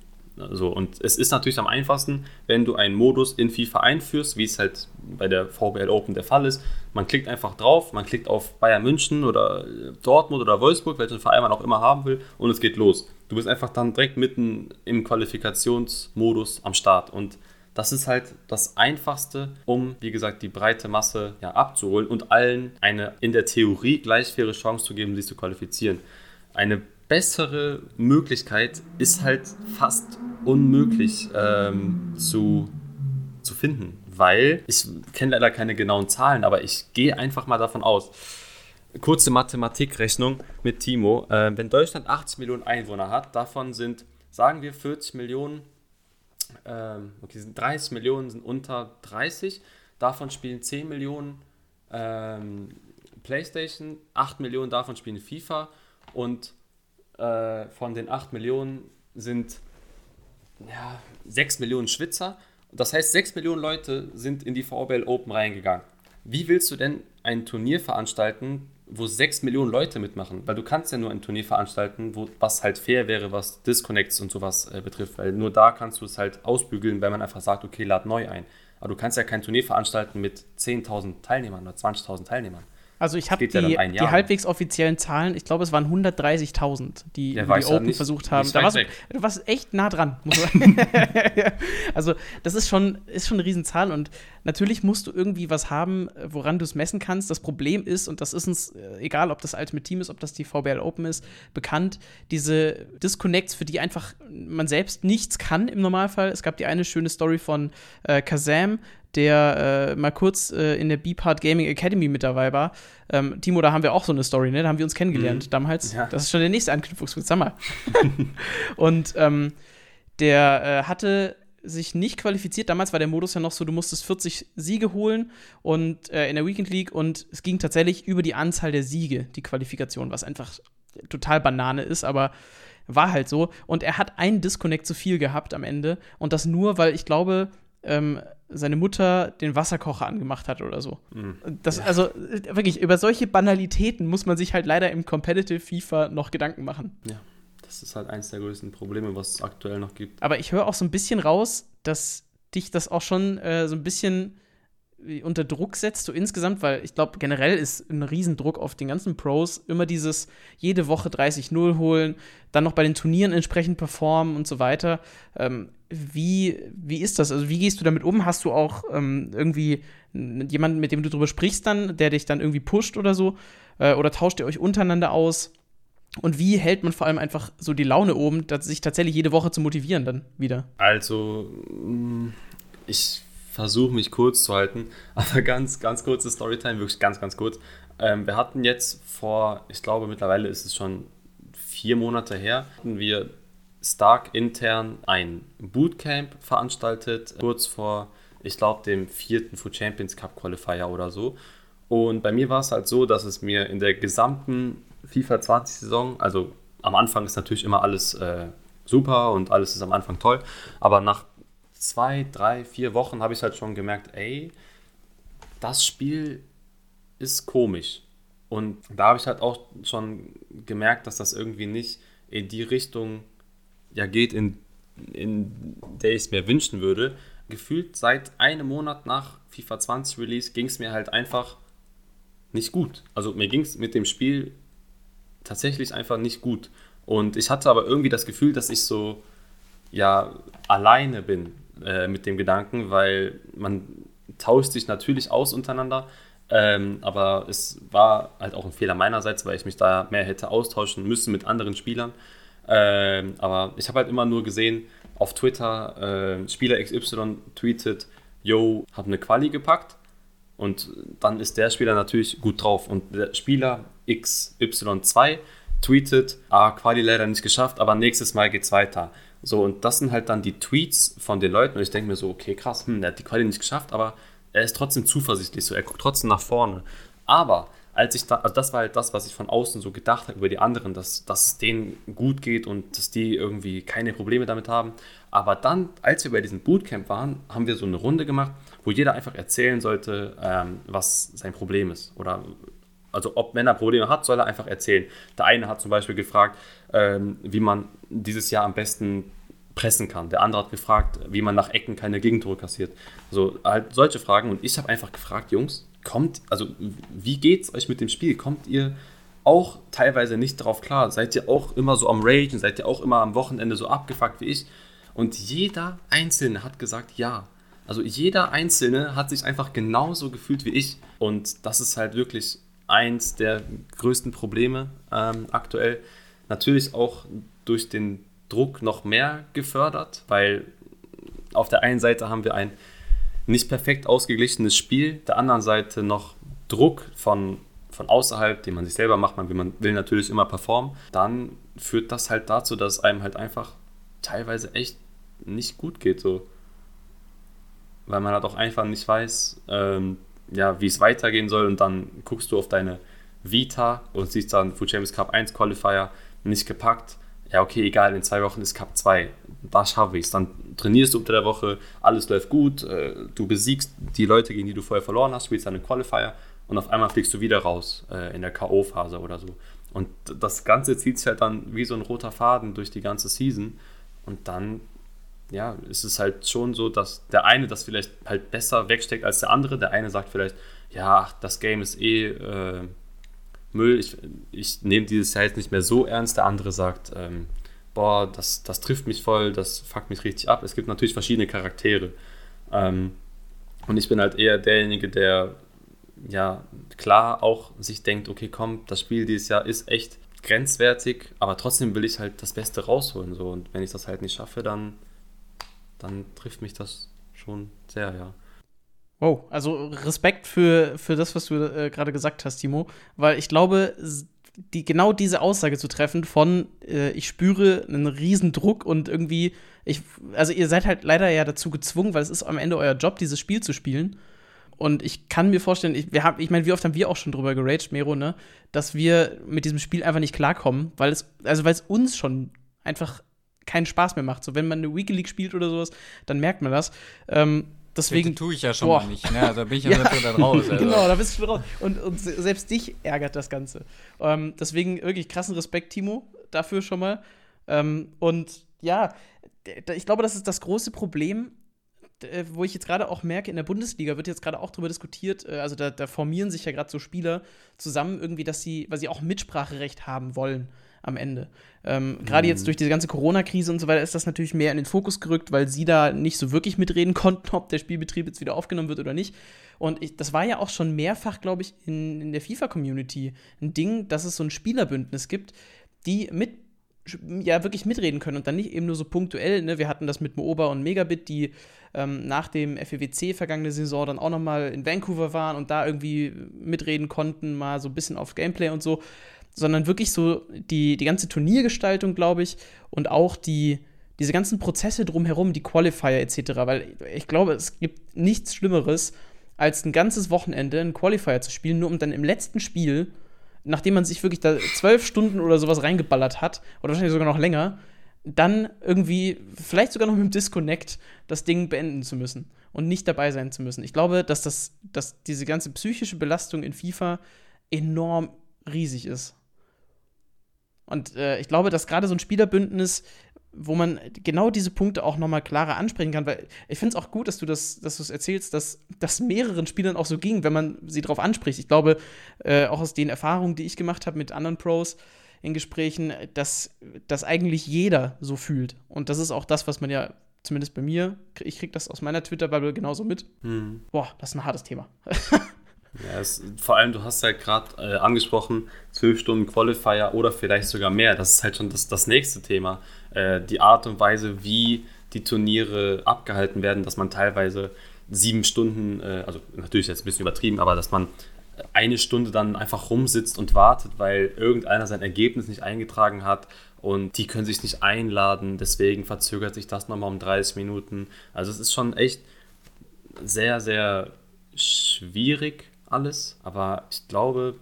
So, und es ist natürlich am einfachsten, wenn du einen Modus in FIFA einführst, wie es halt bei der VBL Open der Fall ist. Man klickt einfach drauf, man klickt auf Bayern München oder äh, Dortmund oder Wolfsburg, welchen Verein man auch immer haben will, und es geht los. Du bist einfach dann direkt mitten im Qualifikationsmodus am Start. Und das ist halt das Einfachste, um, wie gesagt, die breite Masse ja, abzuholen und allen eine in der Theorie gleich faire Chance zu geben, sich zu qualifizieren. Eine bessere Möglichkeit ist halt fast unmöglich ähm, zu, zu finden, weil ich kenne leider keine genauen Zahlen, aber ich gehe einfach mal davon aus. Kurze Mathematikrechnung mit Timo. Äh, wenn Deutschland 80 Millionen Einwohner hat, davon sind, sagen wir, 40 Millionen, ähm, okay, sind 30 Millionen sind unter 30, davon spielen 10 Millionen ähm, PlayStation, 8 Millionen davon spielen FIFA und äh, von den 8 Millionen sind ja, 6 Millionen Schwitzer. Das heißt, 6 Millionen Leute sind in die VBL Open reingegangen. Wie willst du denn ein Turnier veranstalten, wo 6 Millionen Leute mitmachen? Weil du kannst ja nur ein Turnier veranstalten, wo, was halt fair wäre, was Disconnects und sowas äh, betrifft. Weil nur da kannst du es halt ausbügeln, wenn man einfach sagt, okay, lad neu ein. Aber du kannst ja kein Turnier veranstalten mit 10.000 Teilnehmern oder 20.000 Teilnehmern. Also ich habe geht ja die, die halbwegs offiziellen Zahlen, ich glaube, es waren 130.000, die Ja, die Open nicht- versucht haben. Da warst, du- du warst echt nah dran. Muss man also das ist schon, ist schon eine Riesenzahl und natürlich musst du irgendwie was haben, woran du es messen kannst. Das Problem ist, und das ist uns, äh, egal ob das Ultimate Team ist, ob das die VBL Open ist, bekannt, diese Disconnects, für die einfach man selbst nichts kann im Normalfall. Es gab die eine schöne Story von äh, Kazam, der äh, mal kurz äh, in der B-Part Gaming Academy mit dabei war. Ähm, Timo, da haben wir auch so eine Story, ne? Da haben wir uns kennengelernt Mhm. damals. Ja. Das ist schon der nächste Anknüpfungspunkt, sag mal. Und ähm, der äh, hatte sich nicht qualifiziert. Damals war der Modus ja noch so, du musstest 40 Siege holen und äh, in der Weekend League und es ging tatsächlich über die Anzahl der Siege, die Qualifikation, was einfach total Banane ist, aber war halt so. Und er hat einen Disconnect zu viel gehabt am Ende und das nur, weil ich glaube, ähm, seine Mutter den Wasserkocher angemacht hat oder so. Mhm. Das, Also äh, wirklich, über solche Banalitäten muss man sich halt leider im Competitive FIFA noch Gedanken machen. Ja, das ist halt eins der größten Probleme, was es aktuell noch gibt. Aber ich höre auch so ein bisschen raus, dass dich das auch schon äh, so ein bisschen unter Druck setzt, so insgesamt, weil ich glaube, generell ist ein Riesendruck auf den ganzen Pros immer dieses jede Woche 30-0 holen, dann noch bei den Turnieren entsprechend performen und so weiter. Ähm, wie, wie ist das? Also, wie gehst du damit um? Hast du auch ähm, irgendwie jemanden, mit dem du drüber sprichst, dann, der dich dann irgendwie pusht oder so? Äh, oder tauscht ihr euch untereinander aus? Und wie hält man vor allem einfach so die Laune oben, sich tatsächlich jede Woche zu motivieren dann wieder? Also, ich versuche mich kurz zu halten, aber ganz, ganz kurze Storytime, wirklich ganz, ganz kurz. Ähm, wir hatten jetzt vor, ich glaube mittlerweile ist es schon vier Monate her, hatten wir Stark intern ein Bootcamp veranstaltet, kurz vor, ich glaube, dem vierten Food Champions Cup Qualifier oder so. Und bei mir war es halt so, dass es mir in der gesamten FIFA 20 Saison, also am Anfang ist natürlich immer alles äh, super und alles ist am Anfang toll, aber nach zwei, drei, vier Wochen habe ich halt schon gemerkt, ey, das Spiel ist komisch. Und da habe ich halt auch schon gemerkt, dass das irgendwie nicht in die Richtung ja, geht, in, in der ich es mir wünschen würde. Gefühlt seit einem Monat nach FIFA 20 Release ging es mir halt einfach nicht gut. Also mir ging es mit dem Spiel tatsächlich einfach nicht gut. Und ich hatte aber irgendwie das Gefühl, dass ich so ja alleine bin äh, mit dem Gedanken, weil man tauscht sich natürlich aus untereinander, ähm, aber es war halt auch ein Fehler meinerseits, weil ich mich da mehr hätte austauschen müssen mit anderen Spielern. Ähm, aber ich habe halt immer nur gesehen auf Twitter, äh, Spieler XY tweetet, yo, hab eine Quali gepackt. Und dann ist der Spieler natürlich gut drauf. Und der Spieler XY2 tweetet, ah, Quali leider nicht geschafft, aber nächstes Mal geht's weiter. So, und das sind halt dann die Tweets von den Leuten. Und ich denke mir so, okay, krass, hm, der hat die Quali nicht geschafft, aber er ist trotzdem zuversichtlich, so, er guckt trotzdem nach vorne. Aber als ich da, also das war halt das, was ich von außen so gedacht habe über die anderen, dass, dass es denen gut geht und dass die irgendwie keine Probleme damit haben. Aber dann, als wir bei diesem Bootcamp waren, haben wir so eine Runde gemacht, wo jeder einfach erzählen sollte, ähm, was sein Problem ist. Oder also ob wenn er Probleme hat, soll er einfach erzählen. Der eine hat zum Beispiel gefragt, ähm, wie man dieses Jahr am besten pressen kann. Der andere hat gefragt, wie man nach Ecken keine Gegentore kassiert. So halt solche Fragen. Und ich habe einfach gefragt, Jungs, kommt, also wie geht's euch mit dem Spiel? Kommt ihr auch teilweise nicht darauf klar? Seid ihr auch immer so am Ragen? Seid ihr auch immer am Wochenende so abgefuckt wie ich? Und jeder Einzelne hat gesagt, ja. Also jeder Einzelne hat sich einfach genauso gefühlt wie ich. Und das ist halt wirklich eins der größten Probleme ähm, aktuell. Natürlich auch durch den Druck noch mehr gefördert, weil auf der einen Seite haben wir ein nicht perfekt ausgeglichenes Spiel, der anderen Seite noch Druck von, von außerhalb, den man sich selber macht, man will, man will natürlich immer performen, dann führt das halt dazu, dass es einem halt einfach teilweise echt nicht gut geht, so. Weil man halt auch einfach nicht weiß, ähm, ja, wie es weitergehen soll und dann guckst du auf deine Vita und siehst dann Champions Cup 1 Qualifier nicht gepackt. Ja, okay, egal, in zwei Wochen ist Cup 2. Da schaffe ich es. Dann trainierst du unter der Woche, alles läuft gut, äh, du besiegst die Leute, gegen die du vorher verloren hast, spielst dann einen Qualifier und auf einmal fliegst du wieder raus äh, in der K.O.-Phase oder so. Und das Ganze zieht sich halt dann wie so ein roter Faden durch die ganze Season. Und dann ja, ist es halt schon so, dass der eine das vielleicht halt besser wegsteckt als der andere. Der eine sagt vielleicht, ja, das Game ist eh äh, Müll, ich, ich nehme dieses Jahr jetzt nicht mehr so ernst. Der andere sagt, ähm, boah, das, das trifft mich voll, das fuckt mich richtig ab. Es gibt natürlich verschiedene Charaktere. Ähm, und ich bin halt eher derjenige, der ja klar auch sich denkt, okay, komm, das Spiel dieses Jahr ist echt grenzwertig, aber trotzdem will ich halt das Beste rausholen. So. Und wenn ich das halt nicht schaffe, dann dann trifft mich das schon sehr, ja. Wow, also Respekt für, für das, was du äh, gerade gesagt hast, Timo, weil ich glaube, die, genau diese Aussage zu treffen von äh, ich spüre einen riesen Druck und irgendwie, ich, also ihr seid halt leider ja dazu gezwungen, weil es ist am Ende euer Job, dieses Spiel zu spielen. Und ich kann mir vorstellen, ich, wir haben, ich meine, wie oft haben wir auch schon drüber geraged, Mero, ne, dass wir mit diesem Spiel einfach nicht klarkommen, weil es, also weil es uns schon einfach keinen Spaß mehr macht. So, wenn man eine Weekly League spielt oder sowas, dann merkt man das. Ähm, deswegen tue ich ja schon boah. mal nicht. Ne? Also bin ich ja, ja dann raus. Also. genau, da bist du raus. Und, und selbst dich ärgert das Ganze. Ähm, deswegen wirklich krassen Respekt, Timo, dafür schon mal. Ähm, und ja, ich glaube, das ist das große Problem, äh, wo ich jetzt gerade auch merke, in der Bundesliga wird jetzt gerade auch darüber diskutiert, äh, also da, da, formieren sich ja gerade so Spieler zusammen irgendwie, dass sie, weil sie auch Mitspracherecht haben wollen am Ende. Ähm, mhm. Gerade jetzt durch diese ganze Corona-Krise und so weiter ist das natürlich mehr in den Fokus gerückt, weil sie da nicht so wirklich mitreden konnten, ob der Spielbetrieb jetzt wieder aufgenommen wird oder nicht. Und ich, das war ja auch schon mehrfach, glaube ich, in, in der FIFA-Community ein Ding, dass es so ein Spielerbündnis gibt, die mit ja wirklich mitreden können und dann nicht eben nur so punktuell. Ne? Wir hatten das mit Mooba und Megabit, die ähm, nach dem FEWC vergangene Saison dann auch noch mal in Vancouver waren und da irgendwie mitreden konnten, mal so ein bisschen auf Gameplay und so, sondern wirklich so die, die ganze Turniergestaltung, glaube ich, und auch die, diese ganzen Prozesse drumherum, die Qualifier etc., weil ich glaube, es gibt nichts Schlimmeres, als ein ganzes Wochenende einen Qualifier zu spielen, nur um dann im letzten Spiel nachdem man sich wirklich da zwölf Stunden oder sowas reingeballert hat, oder wahrscheinlich sogar noch länger, dann irgendwie, vielleicht sogar noch mit dem Disconnect, das Ding beenden zu müssen und nicht dabei sein zu müssen. Ich glaube, dass, das, dass diese ganze psychische Belastung in FIFA enorm riesig ist. Und äh, ich glaube, dass gerade so ein Spielerbündnis wo man genau diese Punkte auch nochmal klarer ansprechen kann, weil ich finde es auch gut, dass du das, dass du es erzählst, dass das mehreren Spielern auch so ging, wenn man sie darauf anspricht. Ich glaube, äh, auch aus den Erfahrungen, die ich gemacht habe mit anderen Pros in Gesprächen, dass, dass eigentlich jeder so fühlt. Und das ist auch das, was man ja, zumindest bei mir, ich kriege das aus meiner Twitter-Bubble genauso mit. Mhm. Boah, das ist ein hartes Thema. Ja, es, vor allem, du hast halt gerade äh, angesprochen, zwölf Stunden Qualifier oder vielleicht sogar mehr. Das ist halt schon das, das nächste Thema. Äh, die Art und Weise, wie die Turniere abgehalten werden, dass man teilweise sieben Stunden, äh, also natürlich jetzt ein bisschen übertrieben, aber dass man eine Stunde dann einfach rumsitzt und wartet, weil irgendeiner sein Ergebnis nicht eingetragen hat und die können sich nicht einladen, deswegen verzögert sich das nochmal um 30 Minuten. Also es ist schon echt sehr, sehr schwierig alles, aber ich glaube,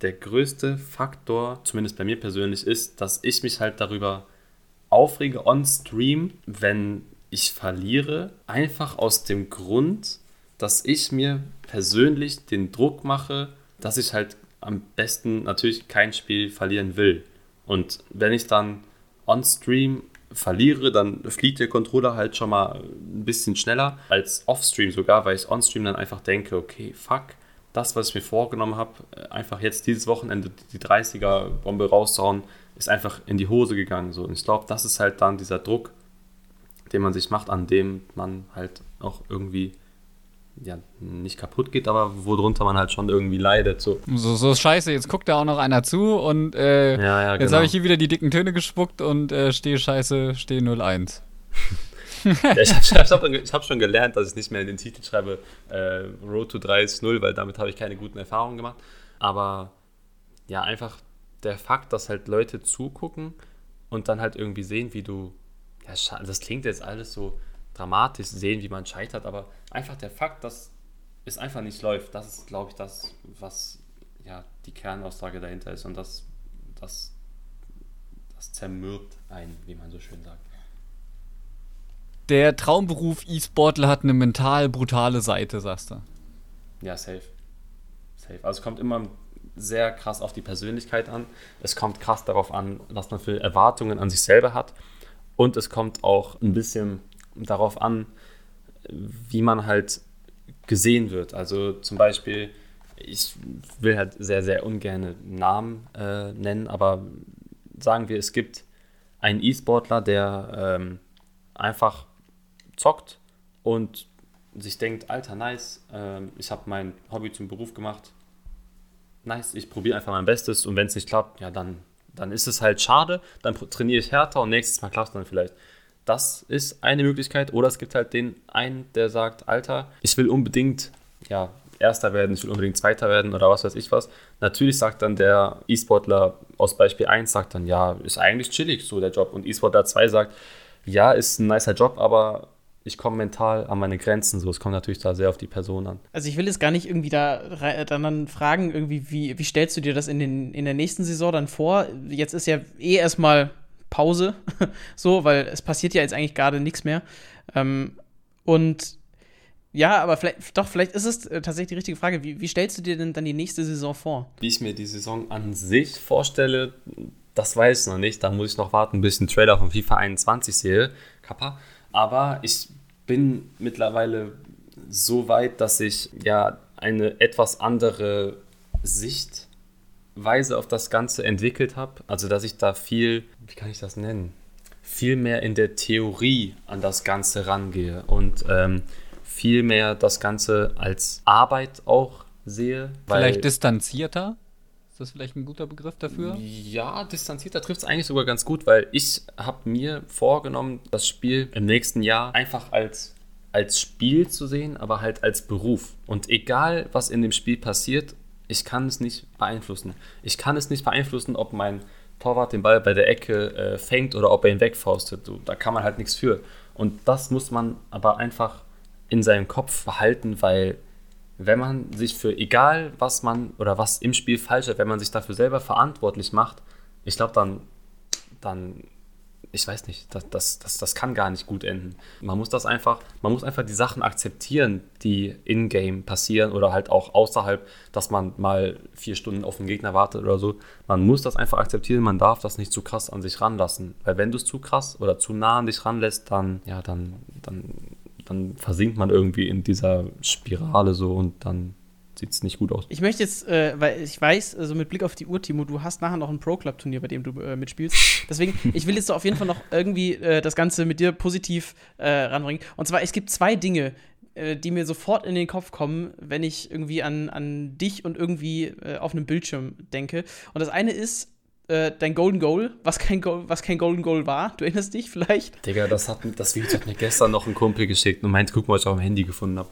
der größte Faktor, zumindest bei mir persönlich, ist, dass ich mich halt darüber aufrege on Stream, wenn ich verliere, einfach aus dem Grund, dass ich mir persönlich den Druck mache, dass ich halt am besten natürlich kein Spiel verlieren will. Und wenn ich dann on Stream verliere, dann fliegt der Controller halt schon mal ein bisschen schneller als off-Stream sogar, weil ich on-Stream dann einfach denke, okay, fuck, das, was ich mir vorgenommen habe, einfach jetzt dieses Wochenende die 30er-Bombe rauszuhauen, ist einfach in die Hose gegangen. So. Und ich glaube, das ist halt dann dieser Druck, den man sich macht, an dem man halt auch irgendwie ja, nicht kaputt geht, aber worunter man halt schon irgendwie leidet. So, so, so scheiße, jetzt guckt da auch noch einer zu und äh, ja, ja, jetzt genau. habe ich hier wieder die dicken Töne gespuckt und äh, stehe scheiße, stehe 01. ja, ich habe hab, hab schon gelernt, dass ich nicht mehr in den Titel schreibe äh, Road to 30, weil damit habe ich keine guten Erfahrungen gemacht. Aber ja, einfach der Fakt, dass halt Leute zugucken und dann halt irgendwie sehen, wie du, ja, das klingt jetzt alles so dramatisch, sehen, wie man scheitert, aber einfach der Fakt, dass es einfach nicht läuft, das ist, glaube ich, das, was ja die Kernaussage dahinter ist und das, das, das zermürbt einen, wie man so schön sagt der Traumberuf E-Sportler hat eine mental brutale Seite, sagst du. Ja, safe. Safe. Also es kommt immer sehr krass auf die Persönlichkeit an. Es kommt krass darauf an, was man für Erwartungen an sich selber hat. Und es kommt auch ein bisschen darauf an, wie man halt gesehen wird. Also zum Beispiel, ich will halt sehr, sehr ungern Namen äh, nennen, aber sagen wir, es gibt einen E-Sportler, der ähm, einfach zockt und sich denkt, Alter, nice, äh, ich habe mein Hobby zum Beruf gemacht. Nice, ich probiere einfach mein Bestes und wenn es nicht klappt, ja, dann, dann ist es halt schade. Dann trainiere ich härter und nächstes Mal klappt es dann vielleicht. Das ist eine Möglichkeit. Oder es gibt halt den einen, der sagt, Alter, ich will unbedingt, ja, Erster werden, ich will unbedingt Zweiter werden oder was weiß ich was. Natürlich sagt dann der E-Sportler aus Beispiel 1, sagt dann, ja, ist eigentlich chillig so der Job. Und E-Sportler 2 sagt, ja, ist ein nicer Job, aber ich komme mental an meine Grenzen. So, es kommt natürlich da sehr auf die Person an. Also ich will jetzt gar nicht irgendwie da dann, fragen, irgendwie, wie, wie stellst du dir das in, den, in der nächsten Saison dann vor? Jetzt ist ja eh erstmal Pause, so, weil es passiert ja jetzt eigentlich gerade nichts mehr. Ähm, und ja, aber vielleicht, doch, vielleicht ist es äh, tatsächlich die richtige Frage. Wie, wie stellst du dir denn dann die nächste Saison vor? Wie ich mir die Saison an sich vorstelle, das weiß ich noch nicht. Da muss ich noch warten, bis ich einen Trailer von FIFA 21 sehe. Kappa. Aber ich bin mittlerweile so weit, dass ich ja eine etwas andere Sichtweise auf das Ganze entwickelt habe. Also dass ich da viel, wie kann ich das nennen? Viel mehr in der Theorie an das Ganze rangehe und ähm, viel mehr das Ganze als Arbeit auch sehe. Vielleicht distanzierter? Ist das vielleicht ein guter Begriff dafür? Ja, distanzierter trifft es eigentlich sogar ganz gut, weil ich habe mir vorgenommen, das Spiel im nächsten Jahr einfach als, als Spiel zu sehen, aber halt als Beruf. Und egal, was in dem Spiel passiert, ich kann es nicht beeinflussen. Ich kann es nicht beeinflussen, ob mein Torwart den Ball bei der Ecke äh, fängt oder ob er ihn wegfaustet. Da kann man halt nichts für. Und das muss man aber einfach in seinem Kopf behalten, weil wenn man sich für egal was man oder was im Spiel falsch ist, wenn man sich dafür selber verantwortlich macht, ich glaube, dann, dann, ich weiß nicht, das, das, das, das kann gar nicht gut enden. Man muss das einfach, man muss einfach die Sachen akzeptieren, die in-game passieren oder halt auch außerhalb, dass man mal vier Stunden auf den Gegner wartet oder so. Man muss das einfach akzeptieren, man darf das nicht zu krass an sich ranlassen. Weil wenn du es zu krass oder zu nah an dich ranlässt, dann, ja, dann, dann dann versinkt man irgendwie in dieser Spirale so und dann sieht es nicht gut aus. Ich möchte jetzt, äh, weil ich weiß, also mit Blick auf die Uhr, Timo, du hast nachher noch ein Pro-Club-Turnier, bei dem du äh, mitspielst. Deswegen, ich will jetzt so auf jeden Fall noch irgendwie äh, das Ganze mit dir positiv äh, ranbringen. Und zwar, es gibt zwei Dinge, äh, die mir sofort in den Kopf kommen, wenn ich irgendwie an, an dich und irgendwie auf einem Bildschirm denke. Und das eine ist, äh, dein Golden Goal, was kein, Goal, was kein Golden Goal war. Du erinnerst dich vielleicht? Digga, das, hat, das Video hat mir gestern noch ein Kumpel geschickt und meint, guck mal, was ich auf dem Handy gefunden habe.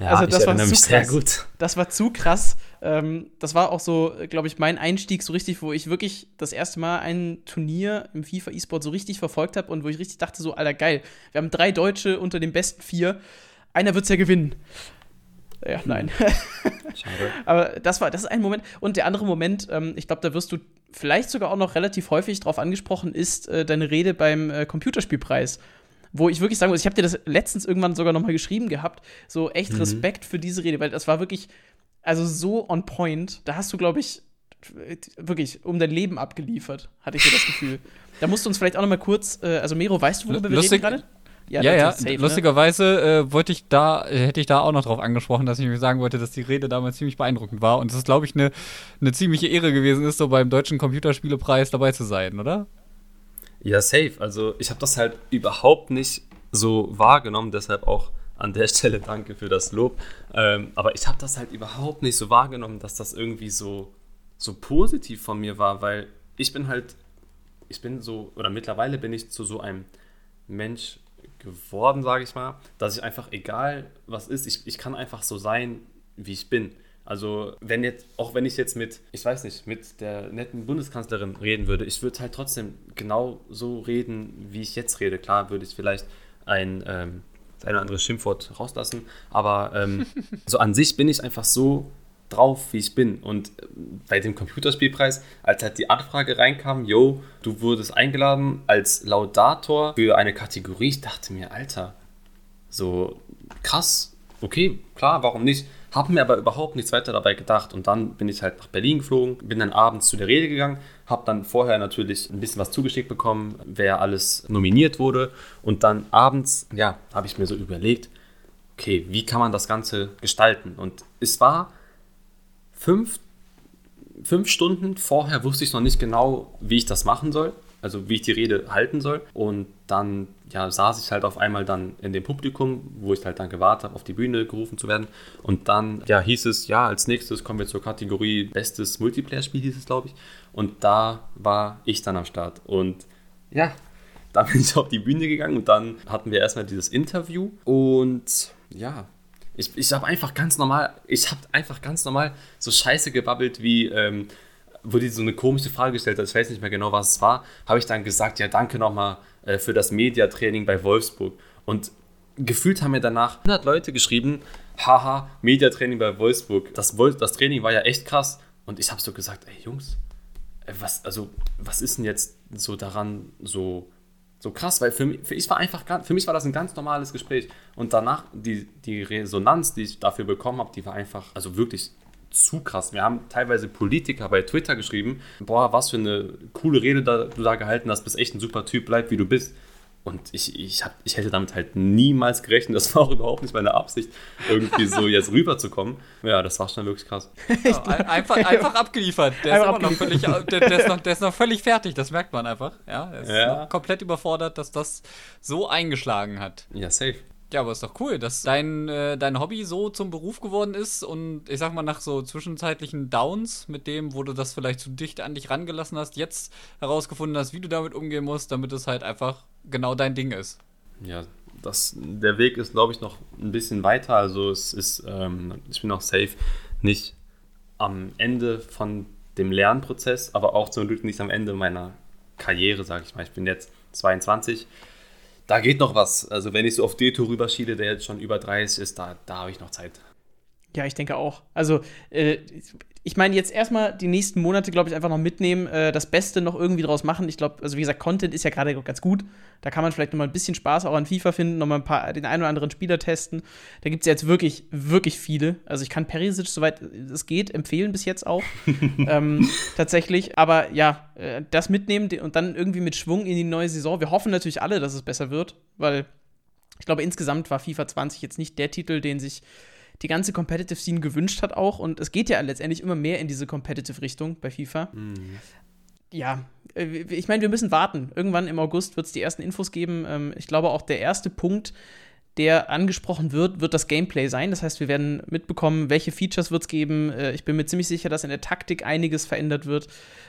Ja, also das war zu sehr gut. Das war zu krass. Ähm, das war auch so, glaube ich, mein Einstieg so richtig, wo ich wirklich das erste Mal ein Turnier im FIFA E-Sport so richtig verfolgt habe und wo ich richtig dachte, so, alter, geil. Wir haben drei Deutsche unter den besten vier. Einer wird es ja gewinnen. Ja, nein. Schade. Aber das war, das ist ein Moment. Und der andere Moment, ähm, ich glaube, da wirst du vielleicht sogar auch noch relativ häufig drauf angesprochen, ist äh, deine Rede beim äh, Computerspielpreis. Wo ich wirklich sagen muss, ich habe dir das letztens irgendwann sogar noch mal geschrieben gehabt. So echt mhm. Respekt für diese Rede, weil das war wirklich, also so on point. Da hast du, glaube ich, wirklich um dein Leben abgeliefert, hatte ich so das Gefühl. Da musst du uns vielleicht auch noch mal kurz, äh, also Mero, weißt du, worüber wir reden gerade? Ja, ja, ja. Safe, ne? lustigerweise äh, wollte ich da, hätte ich da auch noch drauf angesprochen, dass ich mir sagen wollte, dass die Rede damals ziemlich beeindruckend war und dass es, glaube ich, eine ne ziemliche Ehre gewesen ist, so beim Deutschen Computerspielepreis dabei zu sein, oder? Ja, safe. Also ich habe das halt überhaupt nicht so wahrgenommen, deshalb auch an der Stelle danke für das Lob. Ähm, aber ich habe das halt überhaupt nicht so wahrgenommen, dass das irgendwie so, so positiv von mir war, weil ich bin halt, ich bin so, oder mittlerweile bin ich zu so einem Mensch geworden, sage ich mal, dass ich einfach, egal was ist, ich, ich kann einfach so sein, wie ich bin. Also, wenn jetzt, auch wenn ich jetzt mit, ich weiß nicht, mit der netten Bundeskanzlerin reden würde, ich würde halt trotzdem genau so reden, wie ich jetzt rede. Klar würde ich vielleicht ein, ähm, ein oder anderes Schimpfwort rauslassen, aber ähm, so an sich bin ich einfach so drauf, wie ich bin. Und äh, bei dem Computerspielpreis, als halt die Anfrage reinkam, yo, du wurdest eingeladen als Laudator für eine Kategorie, ich dachte mir, Alter, so krass, okay, klar, warum nicht? Hab mir aber überhaupt nichts weiter dabei gedacht. Und dann bin ich halt nach Berlin geflogen, bin dann abends zu der Rede gegangen, habe dann vorher natürlich ein bisschen was zugeschickt bekommen, wer alles nominiert wurde. Und dann abends, ja, habe ich mir so überlegt, okay, wie kann man das Ganze gestalten? Und es war fünf, fünf Stunden vorher wusste ich noch nicht genau, wie ich das machen soll, also wie ich die Rede halten soll. Und dann ja, saß ich halt auf einmal dann in dem Publikum, wo ich halt dann gewartet habe, auf die Bühne gerufen zu werden. Und dann ja, hieß es, ja, als nächstes kommen wir zur Kategorie Bestes Multiplayer-Spiel, hieß es, glaube ich. Und da war ich dann am Start. Und ja, dann bin ich auf die Bühne gegangen und dann hatten wir erstmal dieses Interview. Und ja, ich, ich habe einfach ganz normal, ich habe einfach ganz normal so Scheiße gebabbelt, wie, ähm, wo die so eine komische Frage gestellt hat, ich weiß nicht mehr genau, was es war, habe ich dann gesagt, ja, danke nochmal äh, für das Mediatraining bei Wolfsburg. Und gefühlt haben mir danach 100 Leute geschrieben, haha, Mediatraining bei Wolfsburg. Das, das Training war ja echt krass. Und ich habe so gesagt, ey Jungs, äh, was, also, was ist denn jetzt so daran so so krass, weil für mich, für, ich war einfach, für mich war das ein ganz normales Gespräch. Und danach, die, die Resonanz, die ich dafür bekommen habe, die war einfach, also wirklich zu krass. Wir haben teilweise Politiker bei Twitter geschrieben, boah, was für eine coole Rede da, du da gehalten hast, bist echt ein super Typ, bleib wie du bist. Und ich, ich, hab, ich hätte damit halt niemals gerechnet. Das war auch überhaupt nicht meine Absicht, irgendwie so jetzt rüberzukommen. Ja, das war schon wirklich krass. Ja, einfach, einfach abgeliefert. Der ist, Noch völlig, der, der, ist noch, der ist noch völlig fertig, das merkt man einfach. Ja, er ist ja. komplett überfordert, dass das so eingeschlagen hat. Ja, safe. Ja, aber ist doch cool, dass dein, äh, dein Hobby so zum Beruf geworden ist und ich sag mal, nach so zwischenzeitlichen Downs mit dem, wo du das vielleicht zu dicht an dich rangelassen hast, jetzt herausgefunden hast, wie du damit umgehen musst, damit es halt einfach genau dein Ding ist. Ja, das, der Weg ist, glaube ich, noch ein bisschen weiter. Also es ist, ähm, ich bin noch safe nicht am Ende von dem Lernprozess, aber auch zum Glück nicht am Ende meiner Karriere, sage ich mal. Ich bin jetzt 22 da geht noch was. Also wenn ich so auf Deto rüberschiele, der jetzt schon über 30 ist, da, da habe ich noch Zeit. Ja, ich denke auch. Also, äh, ich meine, jetzt erstmal die nächsten Monate, glaube ich, einfach noch mitnehmen, äh, das Beste noch irgendwie draus machen. Ich glaube, also wie gesagt, Content ist ja gerade ganz gut. Da kann man vielleicht noch mal ein bisschen Spaß auch an FIFA finden, noch mal ein paar, den einen oder anderen Spieler testen. Da gibt es ja jetzt wirklich, wirklich viele. Also ich kann Perisic, soweit es geht, empfehlen bis jetzt auch. ähm, tatsächlich. Aber ja, äh, das mitnehmen und dann irgendwie mit Schwung in die neue Saison. Wir hoffen natürlich alle, dass es besser wird, weil ich glaube, insgesamt war FIFA 20 jetzt nicht der Titel, den sich die ganze Competitive Scene gewünscht hat auch. Und es geht ja letztendlich immer mehr in diese Competitive Richtung bei FIFA. Mhm. Ja, äh, ich meine, wir müssen warten. Irgendwann im August wird es die ersten Infos geben. Ähm, ich glaube auch der erste Punkt, der angesprochen wird, wird das Gameplay sein. Das heißt, wir werden mitbekommen, welche Features wird es geben. Äh, ich bin mir ziemlich sicher, dass in der Taktik einiges verändert wird,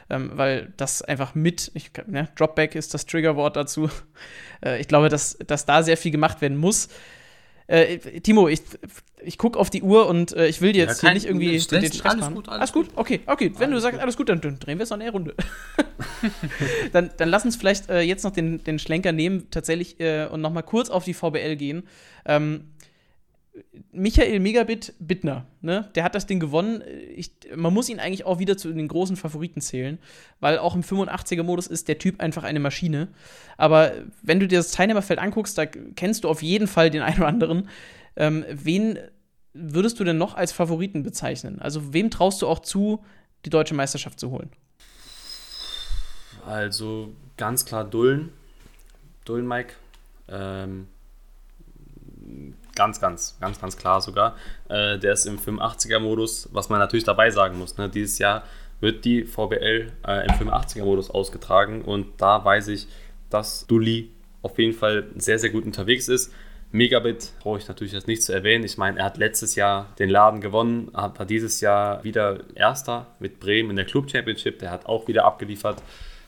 ähm, weil das einfach mit, ich, ne, Dropback ist das Triggerwort dazu. Äh, ich glaube, dass, dass da sehr viel gemacht werden muss. Äh, Timo, ich, ich gucke auf die Uhr und äh, ich will dir jetzt ja, hier nicht irgendwie Stress, den Stress alles machen. Gut, alles, alles gut. Okay, okay. Wenn du sagst, gut. alles gut, dann, dann drehen wir es noch eine Runde. dann, dann lass uns vielleicht äh, jetzt noch den, den Schlenker nehmen, tatsächlich, äh, und noch mal kurz auf die VBL gehen. Ähm, Michael Megabit Bittner, ne, der hat das Ding gewonnen. Ich, man muss ihn eigentlich auch wieder zu den großen Favoriten zählen, weil auch im 85er-Modus ist der Typ einfach eine Maschine. Aber wenn du dir das Teilnehmerfeld anguckst, da kennst du auf jeden Fall den einen oder anderen. Ähm, wen würdest du denn noch als Favoriten bezeichnen? Also, wem traust du auch zu, die deutsche Meisterschaft zu holen? Also, ganz klar Dullen. Dullen, Mike. Ähm, Ganz, ganz, ganz, ganz klar sogar. Äh, der ist im 85er-Modus, was man natürlich dabei sagen muss. Ne? Dieses Jahr wird die VBL äh, im 85er-Modus ausgetragen und da weiß ich, dass Dulli auf jeden Fall sehr, sehr gut unterwegs ist. Megabit brauche ich natürlich jetzt nicht zu erwähnen. Ich meine, er hat letztes Jahr den Laden gewonnen, hat dieses Jahr wieder Erster mit Bremen in der Club Championship. Der hat auch wieder abgeliefert.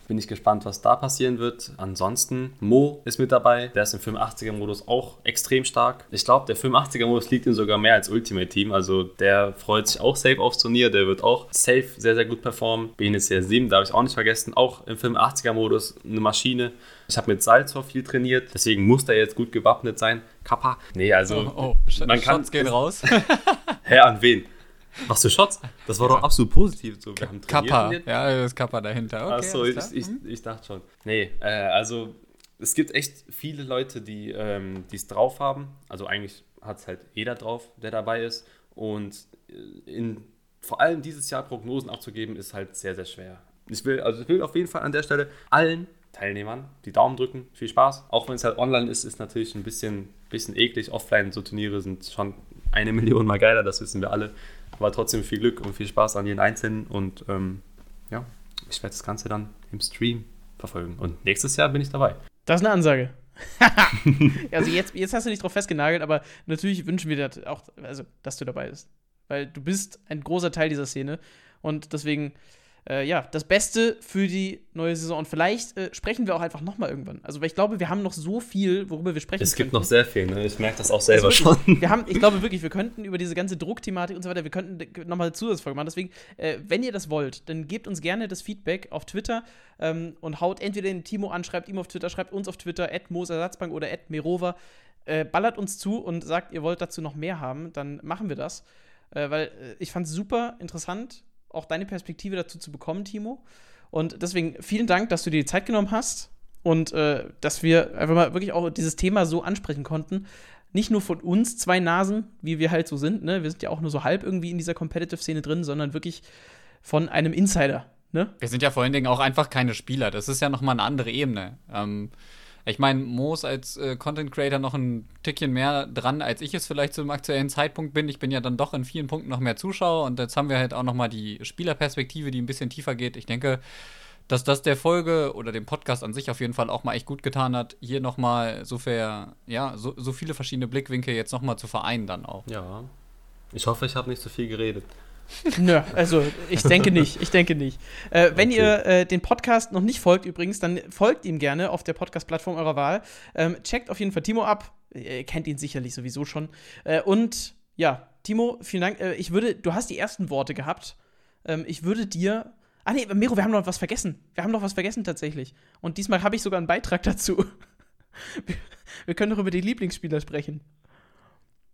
Bin ich gespannt, was da passieren wird. Ansonsten, Mo ist mit dabei. Der ist im 85er-Modus auch extrem stark. Ich glaube, der 85er-Modus liegt ihm sogar mehr als Ultimate Team. Also der freut sich auch safe aufs Turnier. Der wird auch safe sehr, sehr gut performen. BNCR 7 darf ich auch nicht vergessen. Auch im 85er-Modus eine Maschine. Ich habe mit Salzor viel trainiert, deswegen muss der jetzt gut gewappnet sein. Kappa. Nee, also. Oh, oh. man kann, gehen raus. Hä, an wen? Was für Shots? Das war doch absolut positiv. So, wir haben Kappa. Ja, das Kappa dahinter. Okay, Achso, ich, ich, mhm. ich, dachte schon. Nee, äh, also es gibt echt viele Leute, die ähm, es drauf haben. Also eigentlich hat es halt jeder drauf, der dabei ist. Und äh, in, vor allem dieses Jahr Prognosen abzugeben, ist halt sehr, sehr schwer. Ich will, also ich will auf jeden Fall an der Stelle allen Teilnehmern die Daumen drücken. Viel Spaß. Auch wenn es halt online ist, ist natürlich ein bisschen, bisschen eklig. Offline so Turniere sind schon eine Million mal geiler, das wissen wir alle. Aber trotzdem viel Glück und viel Spaß an jeden Einzelnen. Und ähm, ja, ich werde das Ganze dann im Stream verfolgen. Und nächstes Jahr bin ich dabei. Das ist eine Ansage. also jetzt, jetzt hast du nicht drauf festgenagelt, aber natürlich wünschen wir dir auch, also, dass du dabei bist. Weil du bist ein großer Teil dieser Szene. Und deswegen äh, ja, das Beste für die neue Saison. Und vielleicht äh, sprechen wir auch einfach nochmal irgendwann. Also, weil ich glaube, wir haben noch so viel, worüber wir sprechen Es gibt könnten. noch sehr viel, ne? Ich merke das auch selber also wirklich, schon. Wir haben, ich glaube wirklich, wir könnten über diese ganze Druckthematik und so weiter, wir könnten nochmal eine Zusatzfolge machen. Deswegen, äh, wenn ihr das wollt, dann gebt uns gerne das Feedback auf Twitter ähm, und haut entweder den Timo an, schreibt ihm auf Twitter, schreibt uns auf Twitter, at Mosersatzbank oder at Merova. Äh, ballert uns zu und sagt, ihr wollt dazu noch mehr haben, dann machen wir das. Äh, weil äh, ich fand es super interessant auch deine Perspektive dazu zu bekommen, Timo. Und deswegen vielen Dank, dass du dir die Zeit genommen hast und äh, dass wir einfach mal wirklich auch dieses Thema so ansprechen konnten. Nicht nur von uns zwei Nasen, wie wir halt so sind, ne? Wir sind ja auch nur so halb irgendwie in dieser Competitive-Szene drin, sondern wirklich von einem Insider, ne? Wir sind ja vor allen Dingen auch einfach keine Spieler. Das ist ja nochmal eine andere Ebene. Ähm, Ich meine, Mo ist als äh, Content Creator noch ein Tickchen mehr dran, als ich es vielleicht zum aktuellen Zeitpunkt bin. Ich bin ja dann doch in vielen Punkten noch mehr Zuschauer und jetzt haben wir halt auch noch mal die Spielerperspektive, die ein bisschen tiefer geht. Ich denke, dass das der Folge oder dem Podcast an sich auf jeden Fall auch mal echt gut getan hat, hier noch mal so, fair, ja, so, so viele verschiedene Blickwinkel jetzt noch mal zu vereinen dann auch. Ja. Ich hoffe, ich habe nicht so viel geredet. Nö, also ich denke nicht, ich denke nicht. Äh, wenn Okay. ihr äh, den Podcast noch nicht folgt übrigens, dann folgt ihm gerne auf der Podcast-Plattform eurer Wahl. Ähm, checkt auf jeden Fall Timo ab. Ihr kennt ihn sicherlich sowieso schon. Äh, und ja, Timo, vielen Dank. Äh, ich würde, du hast die ersten Worte gehabt. Ähm, ich würde dir. Ah nee, Miro, wir haben noch was vergessen. Wir haben noch was vergessen tatsächlich. Und diesmal habe ich sogar einen Beitrag dazu. Wir, wir können doch über die Lieblingsspieler sprechen.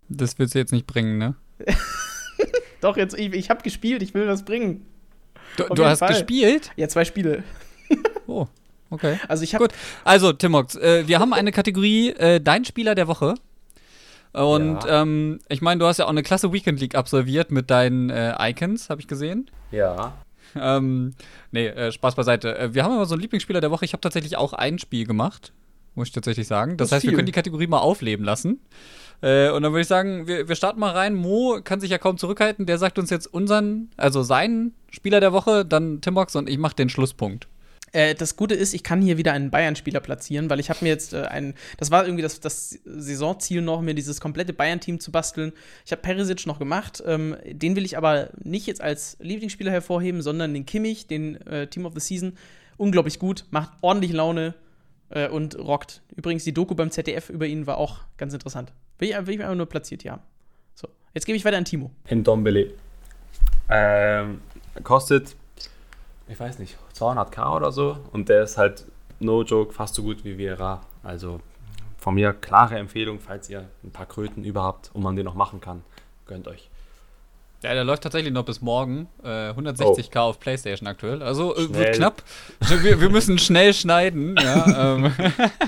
Das willst du jetzt nicht bringen, ne? Doch, jetzt, ich, ich habe gespielt, ich will was bringen. Du, du hast Fall. gespielt? Ja, zwei Spiele. Oh, okay. Also ich habe Gut. Also, Timox, äh, wir haben eine Kategorie, äh, dein Spieler der Woche. Und Ja. ähm, ich meine, du hast ja auch eine klasse Weekend League absolviert mit deinen äh, Icons, habe ich gesehen. Ja. Ähm, nee, äh, Spaß beiseite. Äh, wir haben aber so einen Lieblingsspieler der Woche. Ich habe tatsächlich auch ein Spiel gemacht, muss ich tatsächlich sagen. Das, Das heißt, wir viel. können die Kategorie mal aufleben lassen. Äh, und dann würde ich sagen, wir, wir starten mal rein. Mo kann sich ja kaum zurückhalten. Der sagt uns jetzt unseren, also seinen Spieler der Woche, dann Timox und ich mache den Schlusspunkt. Äh, das Gute ist, ich kann hier wieder einen Bayern-Spieler platzieren, weil ich habe mir jetzt äh, einen, das war irgendwie das, das Saisonziel noch, mir dieses komplette Bayern-Team zu basteln. Ich habe Perisic noch gemacht, ähm, den will ich aber nicht jetzt als Lieblingsspieler hervorheben, sondern den Kimmich, den äh, Team of the Season. Unglaublich gut, macht ordentlich Laune äh, und rockt. Übrigens, die Doku beim ZDF über ihn war auch ganz interessant. Will ich, will ich einfach nur platziert hier haben. So, jetzt gebe ich weiter an Timo. In Dombele. Ähm, kostet, ich weiß nicht, 200k oder so. Und der ist halt, no joke, fast so gut wie Vieira. Also von mir klare Empfehlung, falls ihr ein paar Kröten überhaupt und man den noch machen kann. Gönnt euch. Ja, der läuft tatsächlich noch bis morgen. Äh, 160k auf PlayStation aktuell. Also äh, wird knapp. Wir, wir müssen schnell schneiden. Ja, ähm,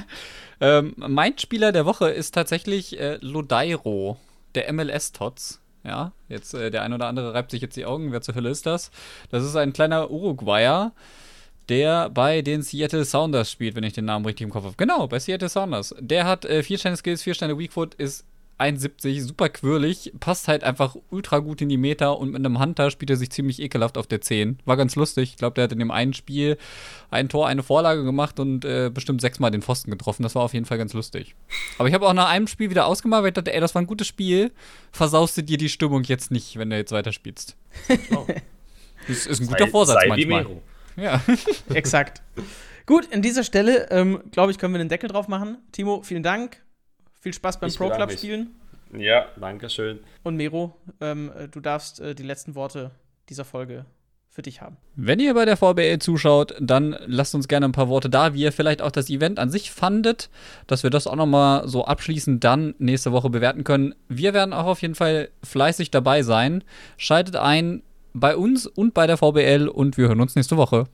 ähm, mein Spieler der Woche ist tatsächlich äh, Lodairo, der MLS-Tots. Ja, jetzt äh, der ein oder andere reibt sich jetzt die Augen. Wer zur Hölle ist das? Das ist ein kleiner Uruguayer, der bei den Seattle Sounders spielt, wenn ich den Namen richtig im Kopf habe. Genau, bei Seattle Sounders. Der hat äh, vier Sterne Skills, vier Sterne Weakfoot, ist 1,70, super quirlig, passt halt einfach ultra gut in die Meter und mit einem Hunter spielt er sich ziemlich ekelhaft auf der 10. War ganz lustig. Ich glaube, der hat in dem einen Spiel ein Tor, eine Vorlage gemacht und äh, bestimmt sechsmal den Pfosten getroffen. Das war auf jeden Fall ganz lustig. Aber ich habe auch nach einem Spiel wieder ausgemacht, weil ich dachte, ey, das war ein gutes Spiel. Versaust du dir die Stimmung jetzt nicht, wenn du jetzt weiterspielst. Oh. Das ist ein guter Vorsatz sei manchmal. Ja. Exakt. Gut, an dieser Stelle, ähm, glaube ich, können wir den Deckel drauf machen. Timo, vielen Dank. Viel Spaß beim Ich Pro Club spielen. Ja, danke schön. Und Mero, ähm, äh, du darfst äh, die letzten Worte dieser Folge für dich haben. Wenn ihr bei der VBL zuschaut, dann lasst uns gerne ein paar Worte da, wie ihr vielleicht auch das Event an sich fandet, dass wir das auch nochmal so abschließend dann nächste Woche bewerten können. Wir werden auch auf jeden Fall fleißig dabei sein. Schaltet ein bei uns und bei der VBL und wir hören uns nächste Woche.